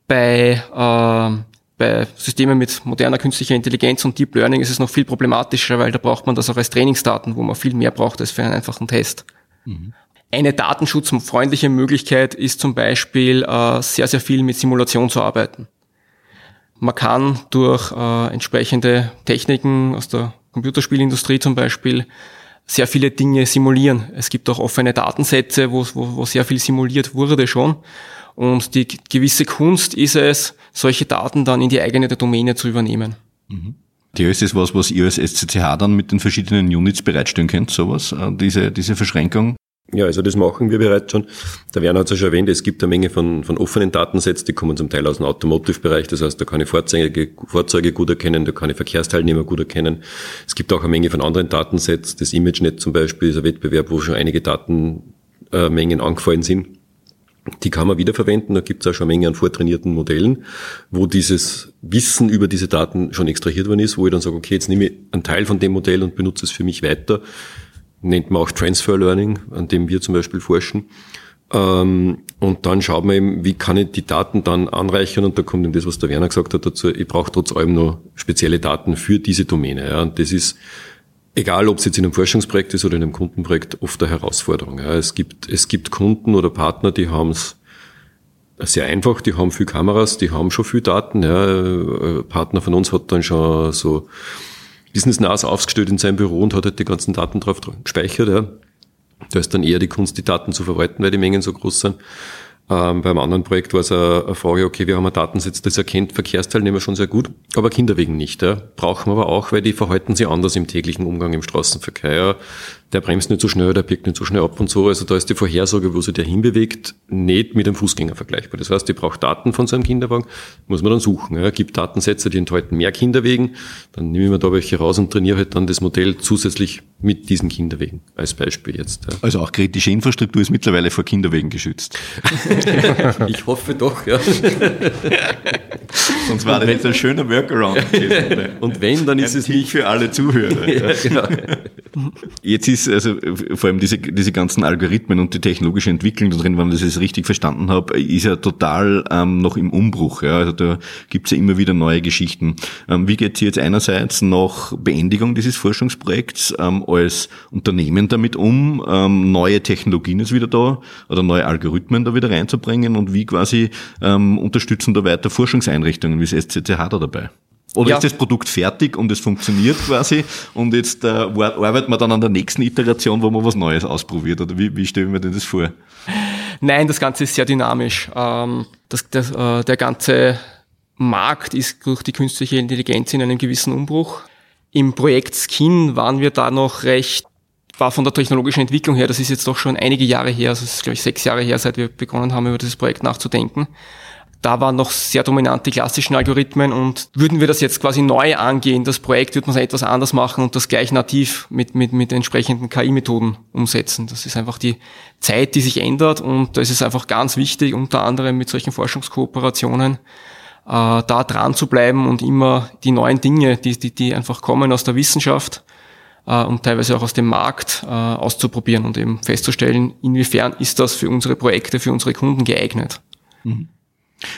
Speaker 5: Bei äh, bei Systemen mit moderner künstlicher Intelligenz und Deep Learning ist es noch viel problematischer, weil da braucht man das auch als Trainingsdaten, wo man viel mehr braucht als für einen einfachen Test. Mhm. Eine datenschutzfreundliche Möglichkeit ist zum Beispiel äh, sehr, sehr viel mit Simulation zu arbeiten. Man kann durch äh, entsprechende Techniken aus der Computerspielindustrie zum Beispiel sehr viele Dinge simulieren. Es gibt auch offene Datensätze, wo, wo, wo sehr viel simuliert wurde schon. Und die gewisse Kunst ist es, solche Daten dann in die eigene Domäne zu übernehmen.
Speaker 6: Mhm. Die ist was, was ihr als SCCH dann mit den verschiedenen Units bereitstellen könnt, sowas, äh, diese, diese Verschränkung?
Speaker 4: Ja, also das machen wir bereits schon. Der Werner hat es ja schon erwähnt, es gibt eine Menge von, von offenen Datensets, die kommen zum Teil aus dem Automotive-Bereich. Das heißt, da kann ich Fahrzeuge, Fahrzeuge gut erkennen, da kann ich Verkehrsteilnehmer gut erkennen. Es gibt auch eine Menge von anderen Datensets. Das ImageNet zum Beispiel ist ein Wettbewerb, wo schon einige Datenmengen angefallen sind. Die kann man wiederverwenden. Da gibt es auch schon eine Menge an vortrainierten Modellen, wo dieses Wissen über diese Daten schon extrahiert worden ist, wo ich dann sage, okay, jetzt nehme ich einen Teil von dem Modell und benutze es für mich weiter nennt man auch Transfer Learning, an dem wir zum Beispiel forschen. Ähm, und dann schaut man eben, wie kann ich die Daten dann anreichern und da kommt eben das, was der Werner gesagt hat dazu, ich brauche trotz allem noch spezielle Daten für diese Domäne. Und das ist, egal ob es jetzt in einem Forschungsprojekt ist oder in einem Kundenprojekt, oft eine Herausforderung. Es gibt, es gibt Kunden oder Partner, die haben es sehr einfach, die haben viel Kameras, die haben schon viel Daten. Ein Partner von uns hat dann schon so Business NAS aufgestellt in seinem Büro und hat halt die ganzen Daten drauf gespeichert. Ja. Da ist dann eher die Kunst, die Daten zu verwalten, weil die Mengen so groß sind. Ähm, beim anderen Projekt war es eine, eine Frage, okay, wir haben ein Datensatz, das erkennt Verkehrsteilnehmer schon sehr gut, aber Kinder wegen nicht. Ja. Brauchen wir aber auch, weil die verhalten sich anders im täglichen Umgang im Straßenverkehr. Der bremst nicht so schnell, der biegt nicht so schnell ab und so. Also da ist die Vorhersage, wo sich der hinbewegt, nicht mit dem Fußgänger vergleichbar. Das heißt, die braucht Daten von seinem Kinderwagen, muss man dann suchen. Ja. Gibt Datensätze, die enthalten mehr Kinderwegen, dann nehme ich mir da welche raus und trainiere halt dann das Modell zusätzlich mit diesen Kinderwegen als Beispiel jetzt. Ja.
Speaker 6: Also auch kritische Infrastruktur ist mittlerweile vor Kinderwegen geschützt. (laughs) (laughs)
Speaker 4: ich hoffe doch, ja.
Speaker 6: Sonst war das jetzt ein schöner Workaround. (laughs)
Speaker 4: und wenn, dann ist es nicht
Speaker 6: für alle Zuhörer. (laughs) ja, genau. Jetzt ist also vor allem diese, diese ganzen Algorithmen und die technologische Entwicklung da drin, wenn ich das richtig verstanden habe, ist ja total ähm, noch im Umbruch. Ja? Also da gibt's ja immer wieder neue Geschichten. Ähm, wie geht ihr jetzt einerseits nach Beendigung dieses Forschungsprojekts ähm, als Unternehmen damit um, ähm, neue Technologien ist wieder da oder neue Algorithmen da wieder reinzubringen und wie quasi ähm, unterstützen da weiter Forschungseinrichtungen wie das SCCH da dabei? Oder ja. ist das Produkt fertig und es funktioniert quasi und jetzt äh, arbeitet man dann an der nächsten Iteration, wo man was Neues ausprobiert? Oder wie, wie stelle ich mir denn das vor?
Speaker 5: Nein, das Ganze ist sehr dynamisch. Ähm, das, das, äh, der ganze Markt ist durch die künstliche Intelligenz in einem gewissen Umbruch. Im Projekt Skin waren wir da noch recht, war von der technologischen Entwicklung her, das ist jetzt doch schon einige Jahre her, also es ist glaube ich sechs Jahre her, seit wir begonnen haben, über dieses Projekt nachzudenken da waren noch sehr dominant die klassischen Algorithmen und würden wir das jetzt quasi neu angehen, das Projekt, würde man es etwas anders machen und das gleich nativ mit, mit, mit entsprechenden KI-Methoden umsetzen. Das ist einfach die Zeit, die sich ändert und da ist es einfach ganz wichtig, unter anderem mit solchen Forschungskooperationen, äh, da dran zu bleiben und immer die neuen Dinge, die, die, die einfach kommen aus der Wissenschaft äh, und teilweise auch aus dem Markt äh, auszuprobieren und eben festzustellen, inwiefern ist das für unsere Projekte, für unsere Kunden geeignet. Mhm.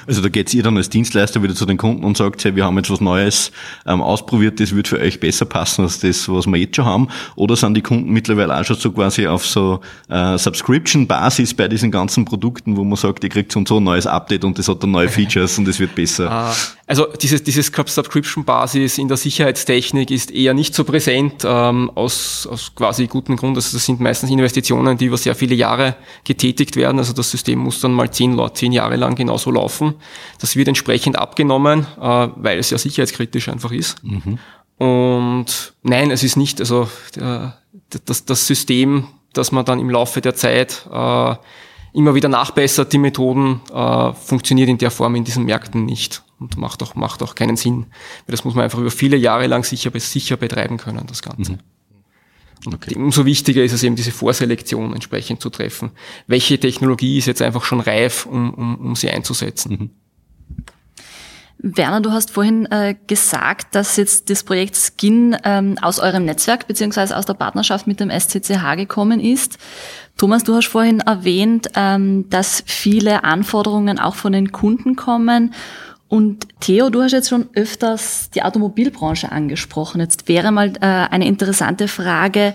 Speaker 6: Also da geht ihr dann als Dienstleister wieder zu den Kunden und sagt, hey, wir haben jetzt was Neues ähm, ausprobiert, das wird für euch besser passen als das, was wir jetzt schon haben. Oder sind die Kunden mittlerweile auch schon so quasi auf so äh, Subscription-Basis bei diesen ganzen Produkten, wo man sagt, ihr kriegt so und so ein neues Update und das hat dann neue (laughs) Features und es wird besser.
Speaker 5: Also dieses, dieses Subscription-Basis in der Sicherheitstechnik ist eher nicht so präsent, ähm, aus, aus quasi gutem Grund. Also das sind meistens Investitionen, die über sehr viele Jahre getätigt werden. Also das System muss dann mal zehn, zehn Jahre lang genauso laufen laufen. Das wird entsprechend abgenommen, äh, weil es ja sicherheitskritisch einfach ist. Mhm. Und nein, es ist nicht, also der, das, das System, das man dann im Laufe der Zeit äh, immer wieder nachbessert, die Methoden, äh, funktioniert in der Form in diesen Märkten nicht und macht auch, macht auch keinen Sinn. Weil das muss man einfach über viele Jahre lang sicher, sicher betreiben können, das Ganze. Mhm. Okay. Umso wichtiger ist es eben, diese Vorselektion entsprechend zu treffen. Welche Technologie ist jetzt einfach schon reif, um, um, um sie einzusetzen? Mhm.
Speaker 2: Werner, du hast vorhin äh, gesagt, dass jetzt das Projekt Skin ähm, aus eurem Netzwerk beziehungsweise aus der Partnerschaft mit dem SCCH gekommen ist. Thomas, du hast vorhin erwähnt, ähm, dass viele Anforderungen auch von den Kunden kommen und Theo, du hast jetzt schon öfters die Automobilbranche angesprochen. Jetzt wäre mal äh, eine interessante Frage,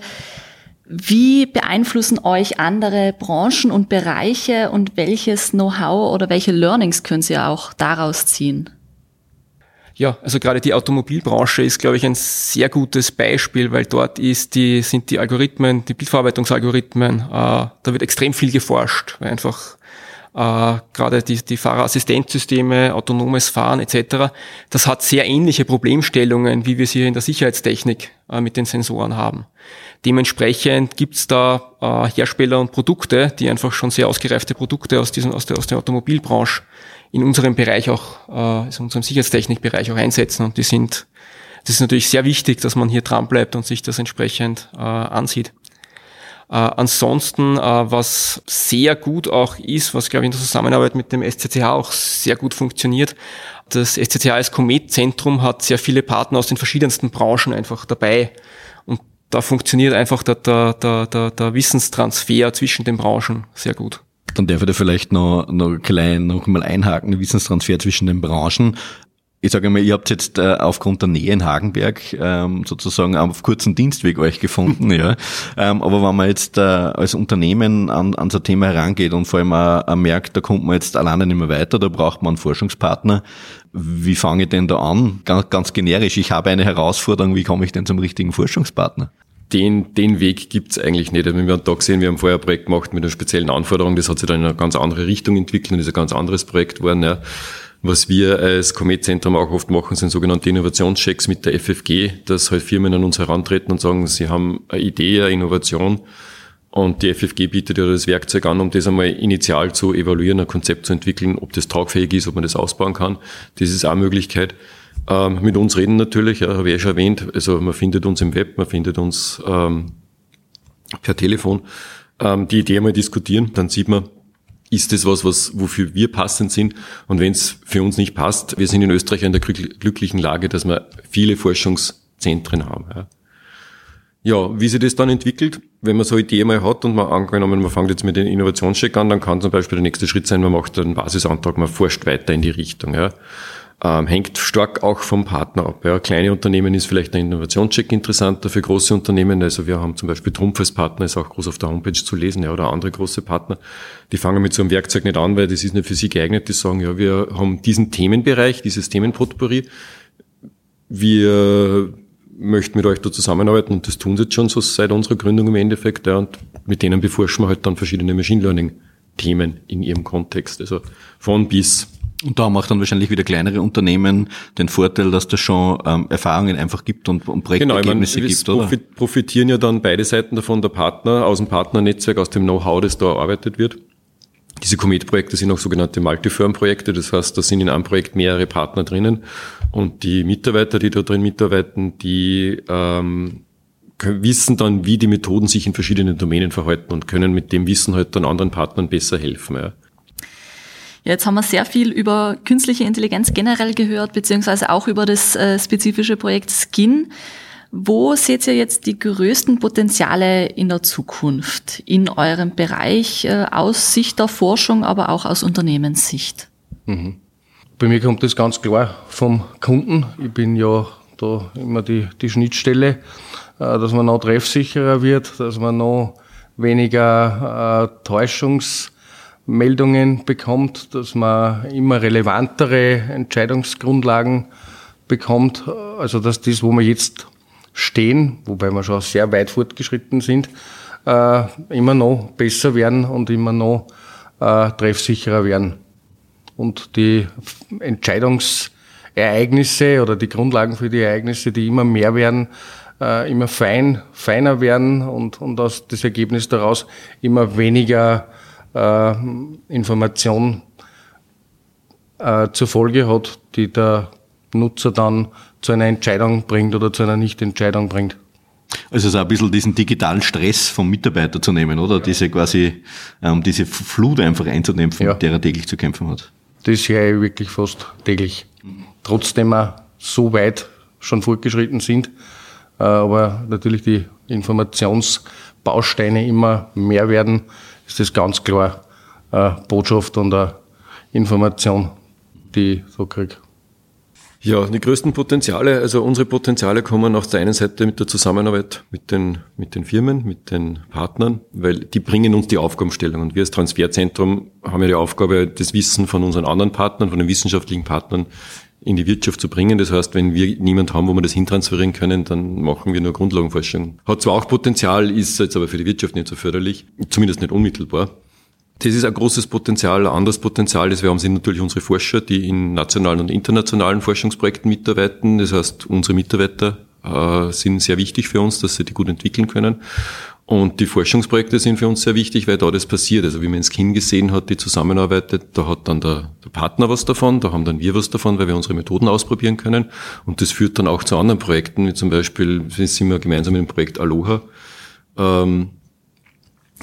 Speaker 2: wie beeinflussen euch andere Branchen und Bereiche und welches Know-how oder welche Learnings können Sie auch daraus ziehen?
Speaker 5: Ja, also gerade die Automobilbranche ist, glaube ich, ein sehr gutes Beispiel, weil dort ist die, sind die Algorithmen, die Bildverarbeitungsalgorithmen, äh, da wird extrem viel geforscht, weil einfach äh, gerade die, die Fahrerassistenzsysteme, autonomes Fahren etc., das hat sehr ähnliche Problemstellungen, wie wir sie in der Sicherheitstechnik äh, mit den Sensoren haben. Dementsprechend gibt's da äh, Hersteller und Produkte, die einfach schon sehr ausgereifte Produkte aus, diesen, aus, der, aus der Automobilbranche in unserem Bereich auch, äh, in unserem Sicherheitstechnikbereich auch einsetzen und die sind das ist natürlich sehr wichtig, dass man hier dran bleibt und sich das entsprechend äh, ansieht. Äh, ansonsten, äh, was sehr gut auch ist, was glaube ich in der Zusammenarbeit mit dem SCCH auch sehr gut funktioniert, das SCCH als Komet-Zentrum hat sehr viele Partner aus den verschiedensten Branchen einfach dabei. Und da funktioniert einfach der, der, der, der Wissenstransfer zwischen den Branchen sehr gut.
Speaker 7: Dann darf ich da vielleicht noch, noch klein noch mal einhaken, Wissenstransfer zwischen den Branchen ich sage mal, ihr habt jetzt äh, aufgrund der Nähe in Hagenberg ähm, sozusagen auf kurzen Dienstweg euch gefunden, (laughs) ja. Ähm, aber wenn man jetzt äh, als Unternehmen an, an so ein Thema herangeht und vor allem auch, auch merkt, da kommt man jetzt alleine nicht mehr weiter, da braucht man einen Forschungspartner. Wie fange ich denn da an? Ganz, ganz generisch, ich habe eine Herausforderung, wie komme ich denn zum richtigen Forschungspartner?
Speaker 4: den, den Weg gibt's eigentlich nicht. Wenn wir einen Tag sehen, wir haben vorher ein Projekt gemacht mit einer speziellen Anforderung, das hat sich dann in eine ganz andere Richtung entwickelt und ist ein ganz anderes Projekt geworden. Ja. Was wir als Comet-Zentrum auch oft machen, sind sogenannte Innovationschecks mit der FFG, dass halt Firmen an uns herantreten und sagen, sie haben eine Idee, eine Innovation und die FFG bietet ja das Werkzeug an, um das einmal initial zu evaluieren, ein Konzept zu entwickeln, ob das tragfähig ist, ob man das ausbauen kann. Das ist auch eine Möglichkeit. Ähm, mit uns reden natürlich, ja, habe ich ja schon erwähnt. Also man findet uns im Web, man findet uns ähm, per Telefon. Ähm, die Idee einmal diskutieren, dann sieht man, ist das was, was wofür wir passend sind? Und wenn es für uns nicht passt, wir sind in Österreich in der glücklichen Lage, dass wir viele Forschungszentren haben. Ja. Ja, wie sich das dann entwickelt, wenn man so eine Idee mal hat und man angenommen, man fängt jetzt mit dem Innovationscheck an, dann kann zum Beispiel der nächste Schritt sein, man macht einen Basisantrag, man forscht weiter in die Richtung. Ja ähm, hängt stark auch vom Partner ab. Ja. Kleine Unternehmen ist vielleicht ein Innovationscheck interessanter für große Unternehmen. Also wir haben zum Beispiel Trumpf als Partner, ist auch groß auf der Homepage zu lesen, ja, oder andere große Partner. Die fangen mit so einem Werkzeug nicht an, weil das ist nicht für sie geeignet. Die sagen, ja, wir haben diesen Themenbereich, dieses Themenpotpourri. Wir möchten mit euch da zusammenarbeiten und das tun sie jetzt schon so seit unserer Gründung im Endeffekt. Ja, und mit denen beforschen wir halt dann verschiedene Machine Learning Themen in ihrem Kontext. Also von bis
Speaker 7: und da macht dann wahrscheinlich wieder kleinere Unternehmen den Vorteil, dass das schon ähm, Erfahrungen einfach gibt und, und Projektergebnisse genau, gibt,
Speaker 4: oder? profitieren ja dann beide Seiten davon, der Partner aus dem Partnernetzwerk, aus dem Know-how, das da erarbeitet wird. Diese Comet-Projekte sind auch sogenannte Multifirm-Projekte, das heißt, da sind in einem Projekt mehrere Partner drinnen und die Mitarbeiter, die da drin mitarbeiten, die ähm, wissen dann, wie die Methoden sich in verschiedenen Domänen verhalten und können mit dem Wissen halt dann anderen Partnern besser helfen. Ja.
Speaker 2: Jetzt haben wir sehr viel über künstliche Intelligenz generell gehört, beziehungsweise auch über das äh, spezifische Projekt Skin. Wo seht ihr jetzt die größten Potenziale in der Zukunft in eurem Bereich äh, aus Sicht der Forschung, aber auch aus Unternehmenssicht?
Speaker 3: Mhm. Bei mir kommt das ganz klar vom Kunden. Ich bin ja da immer die, die Schnittstelle, äh, dass man noch treffsicherer wird, dass man noch weniger äh, Täuschungsmeldungen bekommt, dass man immer relevantere Entscheidungsgrundlagen bekommt. Also dass das, wo man jetzt stehen, wobei wir schon sehr weit fortgeschritten sind, äh, immer noch besser werden und immer noch äh, treffsicherer werden. Und die Entscheidungsereignisse oder die Grundlagen für die Ereignisse, die immer mehr werden, äh, immer fein, feiner werden und, und das Ergebnis daraus immer weniger äh, Information äh, zur Folge hat, die der Nutzer dann zu einer Entscheidung bringt oder zu einer Nichtentscheidung bringt.
Speaker 6: Also so ein bisschen diesen digitalen Stress vom Mitarbeiter zu nehmen, oder? Diese quasi, ähm, diese Flut einfach einzunehmen, von
Speaker 3: Ja.
Speaker 6: der er täglich zu kämpfen hat.
Speaker 3: Das höre ich wirklich fast täglich. Trotzdem wir so weit schon fortgeschritten sind, äh, aber natürlich die Informationsbausteine immer mehr werden, ist das ganz klar eine Botschaft und eine Information, die ich so kriege.
Speaker 4: Ja, die größten Potenziale, also unsere Potenziale kommen auf der einen Seite mit der Zusammenarbeit mit den, mit den Firmen, mit den Partnern, weil die bringen uns die Aufgabenstellung. Und wir als Transferzentrum haben ja die Aufgabe, das Wissen von unseren anderen Partnern, von den wissenschaftlichen Partnern in die Wirtschaft zu bringen. Das heißt, wenn wir niemand haben, wo wir das hintransferieren können, dann machen wir nur Grundlagenforschung. Hat zwar auch Potenzial, ist jetzt aber für die Wirtschaft nicht so förderlich, zumindest nicht unmittelbar. Das ist ein großes Potenzial. Ein anderes Potenzial, das wir haben, sind natürlich unsere Forscher, die in nationalen und internationalen Forschungsprojekten mitarbeiten. Das heißt, unsere Mitarbeiter äh, sind sehr wichtig für uns, dass sie die gut entwickeln können. Und die Forschungsprojekte sind für uns sehr wichtig, weil da das passiert. Also wie man ins Kind gesehen hat, die zusammenarbeitet, da hat dann der, der Partner was davon, da haben dann wir was davon, weil wir unsere Methoden ausprobieren können. Und das führt dann auch zu anderen Projekten, wie zum Beispiel sind wir gemeinsam im Projekt Aloha. Ähm,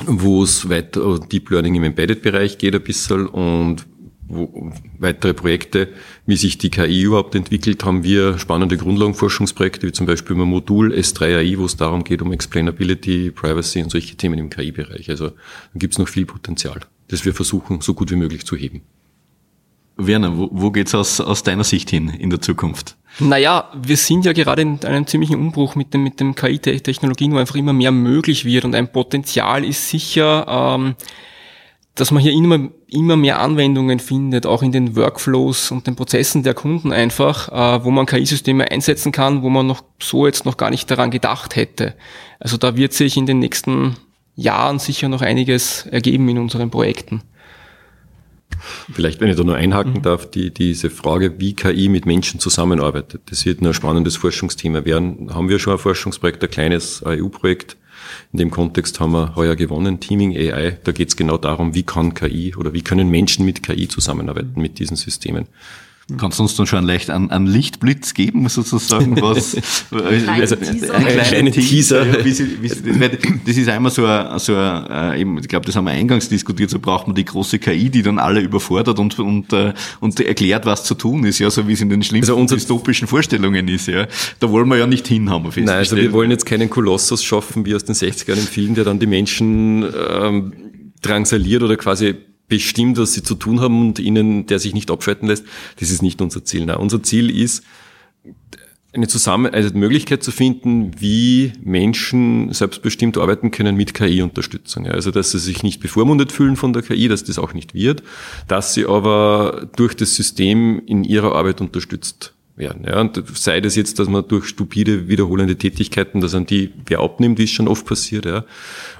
Speaker 4: wo es weiter Deep Learning im Embedded-Bereich geht ein bisschen und wo weitere Projekte, wie sich die KI überhaupt entwickelt, haben wir spannende Grundlagenforschungsprojekte, wie zum Beispiel im Modul S3AI, wo es darum geht, um Explainability, Privacy und solche Themen im KI-Bereich. Also da gibt es noch viel Potenzial, das wir versuchen, so gut wie möglich zu heben.
Speaker 6: Werner, wo, wo geht's aus, aus deiner Sicht hin in der Zukunft?
Speaker 5: Naja, wir sind ja gerade in einem ziemlichen Umbruch mit dem, mit dem KI-Technologien, wo einfach immer mehr möglich wird und ein Potenzial ist sicher, ähm, dass man hier immer, immer mehr Anwendungen findet, auch in den Workflows und den Prozessen der Kunden einfach, äh, wo man KI-Systeme einsetzen kann, wo man noch so jetzt noch gar nicht daran gedacht hätte. Also da wird sich in den nächsten Jahren sicher noch einiges ergeben in unseren Projekten.
Speaker 4: Vielleicht, wenn ich da nur einhaken darf, die, diese Frage, wie KI mit Menschen zusammenarbeitet. Das wird ein spannendes Forschungsthema werden. Haben wir schon ein Forschungsprojekt, ein kleines EU-Projekt. In dem Kontext haben wir heuer gewonnen, Teaming AI. Da geht es genau darum, wie kann KI oder wie können Menschen mit KI zusammenarbeiten mit diesen Systemen.
Speaker 6: Kannst du uns dann schon einen, leicht, einen, einen Lichtblitz geben, sozusagen, (laughs) was, also,
Speaker 2: Teaser.
Speaker 6: ein kleiner
Speaker 4: Kleine
Speaker 6: Teaser.
Speaker 4: Teaser.
Speaker 6: Ja, wie sie, wie sie, das ist einmal so ein, so ein, äh, eben, ich glaube, das haben wir eingangs diskutiert, so braucht man die große KI, die dann alle überfordert und, und, äh, und erklärt, was zu tun ist, ja, so wie es in den schlimmsten
Speaker 4: Also unser-
Speaker 6: dystopischen Vorstellungen ist, ja. Da wollen wir ja nicht hin, haben wir
Speaker 4: Nein, also
Speaker 6: festgestellt.
Speaker 4: wir wollen jetzt keinen Kolossus schaffen wie aus den 60ern im Film, der dann die Menschen ähm, drangsaliert oder quasi bestimmt, was sie zu tun haben und ihnen, der sich nicht abschalten lässt. Das ist nicht unser Ziel. Nein, unser Ziel ist, eine Zusammen also eine Möglichkeit zu finden, wie Menschen selbstbestimmt arbeiten können mit KI-Unterstützung. Also dass sie sich nicht bevormundet fühlen von der KI, dass das auch nicht wird, dass sie aber durch das System in ihrer Arbeit unterstützt werden. Ja, und sei das jetzt, dass man durch stupide wiederholende Tätigkeiten, dass an die wer abnimmt, wie es schon oft passiert, ja,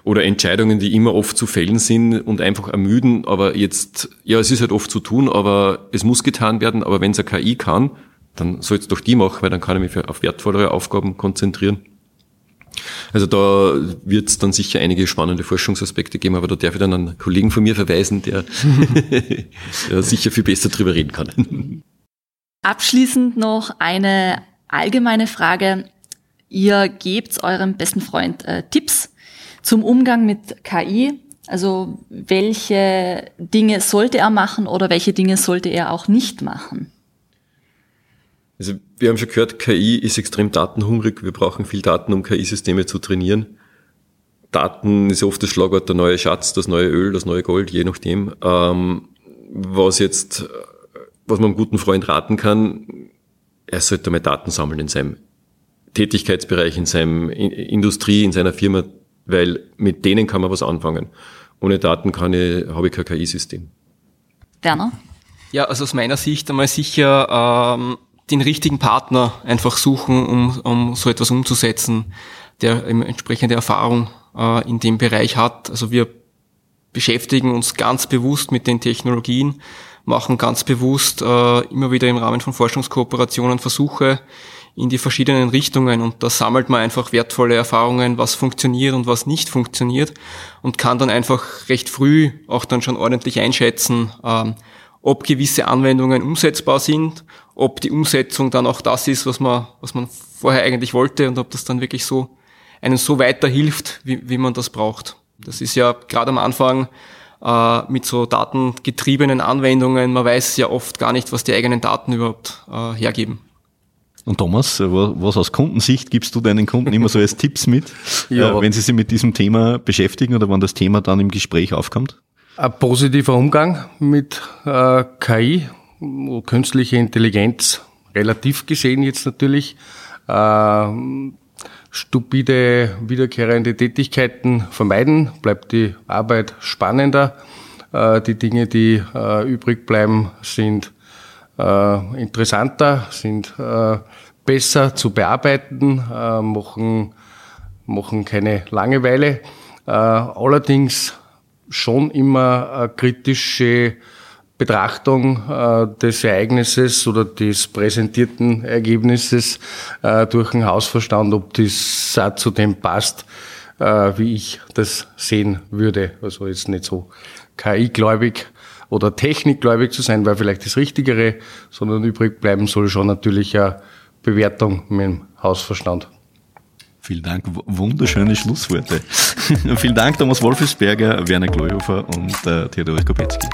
Speaker 4: oder Entscheidungen, die immer oft zu fällen sind und einfach ermüden, aber jetzt, ja, es ist halt oft zu tun, aber es muss getan werden, aber wenn es eine KI kann, dann soll es doch die machen, weil dann kann ich mich für- auf wertvollere Aufgaben konzentrieren. Also da wird es dann sicher einige spannende Forschungsaspekte geben, aber da darf ich dann einen Kollegen von mir verweisen, der, (laughs) der sicher viel besser drüber reden kann.
Speaker 2: Abschließend noch eine allgemeine Frage. Ihr gebt eurem besten Freund äh, Tipps zum Umgang mit KI. Also welche Dinge sollte er machen oder welche Dinge sollte er auch nicht machen?
Speaker 4: Also wir haben schon gehört, KI ist extrem datenhungrig. Wir brauchen viel Daten, um KI-Systeme zu trainieren. Daten ist oft das Schlagwort der neue Schatz, das neue Öl, das neue Gold, je nachdem. Ähm, was jetzt, was man einem guten Freund raten kann, er sollte mal Daten sammeln in seinem Tätigkeitsbereich, in seinem Industrie, in seiner Firma, weil mit denen kann man was anfangen. Ohne Daten kann ich, habe ich kein KI-System.
Speaker 2: Werner?
Speaker 5: Ja, also aus meiner Sicht einmal sicher ähm, den richtigen Partner einfach suchen, um, um so etwas umzusetzen, der entsprechende Erfahrung äh, in dem Bereich hat. Also wir beschäftigen uns ganz bewusst mit den Technologien, machen ganz bewusst äh, immer wieder im Rahmen von Forschungskooperationen Versuche in die verschiedenen Richtungen und da sammelt man einfach wertvolle Erfahrungen, was funktioniert und was nicht funktioniert und kann dann einfach recht früh auch dann schon ordentlich einschätzen, ähm, ob gewisse Anwendungen umsetzbar sind, ob die Umsetzung dann auch das ist, was man, was man vorher eigentlich wollte und ob das dann wirklich so einen so weiterhilft, wie, wie man das braucht. Das ist ja gerade am Anfang äh, mit so datengetriebenen Anwendungen, man weiß ja oft gar nicht, was die eigenen Daten überhaupt äh, hergeben.
Speaker 7: Und Thomas, was aus Kundensicht gibst du deinen Kunden immer so als (laughs) Tipps mit, ja. Äh, wenn sie sich mit diesem Thema beschäftigen oder wann das Thema dann im Gespräch aufkommt?
Speaker 3: Ein positiver Umgang mit äh, KI, künstliche Intelligenz, relativ gesehen jetzt natürlich. Äh, stupide, wiederkehrende Tätigkeiten vermeiden, bleibt die Arbeit spannender. Äh, die Dinge, die äh, übrig bleiben, sind äh, interessanter, sind besser zu bearbeiten, machen, machen keine Langeweile. Allerdings schon immer kritische Betrachtung äh, des Ereignisses oder des präsentierten Ergebnisses äh, durch den Hausverstand, ob das auch zu dem passt, äh, wie ich das sehen würde. Also jetzt nicht so KI-gläubig oder technikgläubig zu sein, wäre vielleicht das Richtigere, sondern übrig bleiben soll schon natürlich eine Bewertung mit dem Hausverstand.
Speaker 7: Vielen Dank, wunderschöne Schlussworte. (laughs) Vielen Dank, Thomas Wolfesberger, Werner Gleuhofer und äh, Theodor Kopetzky.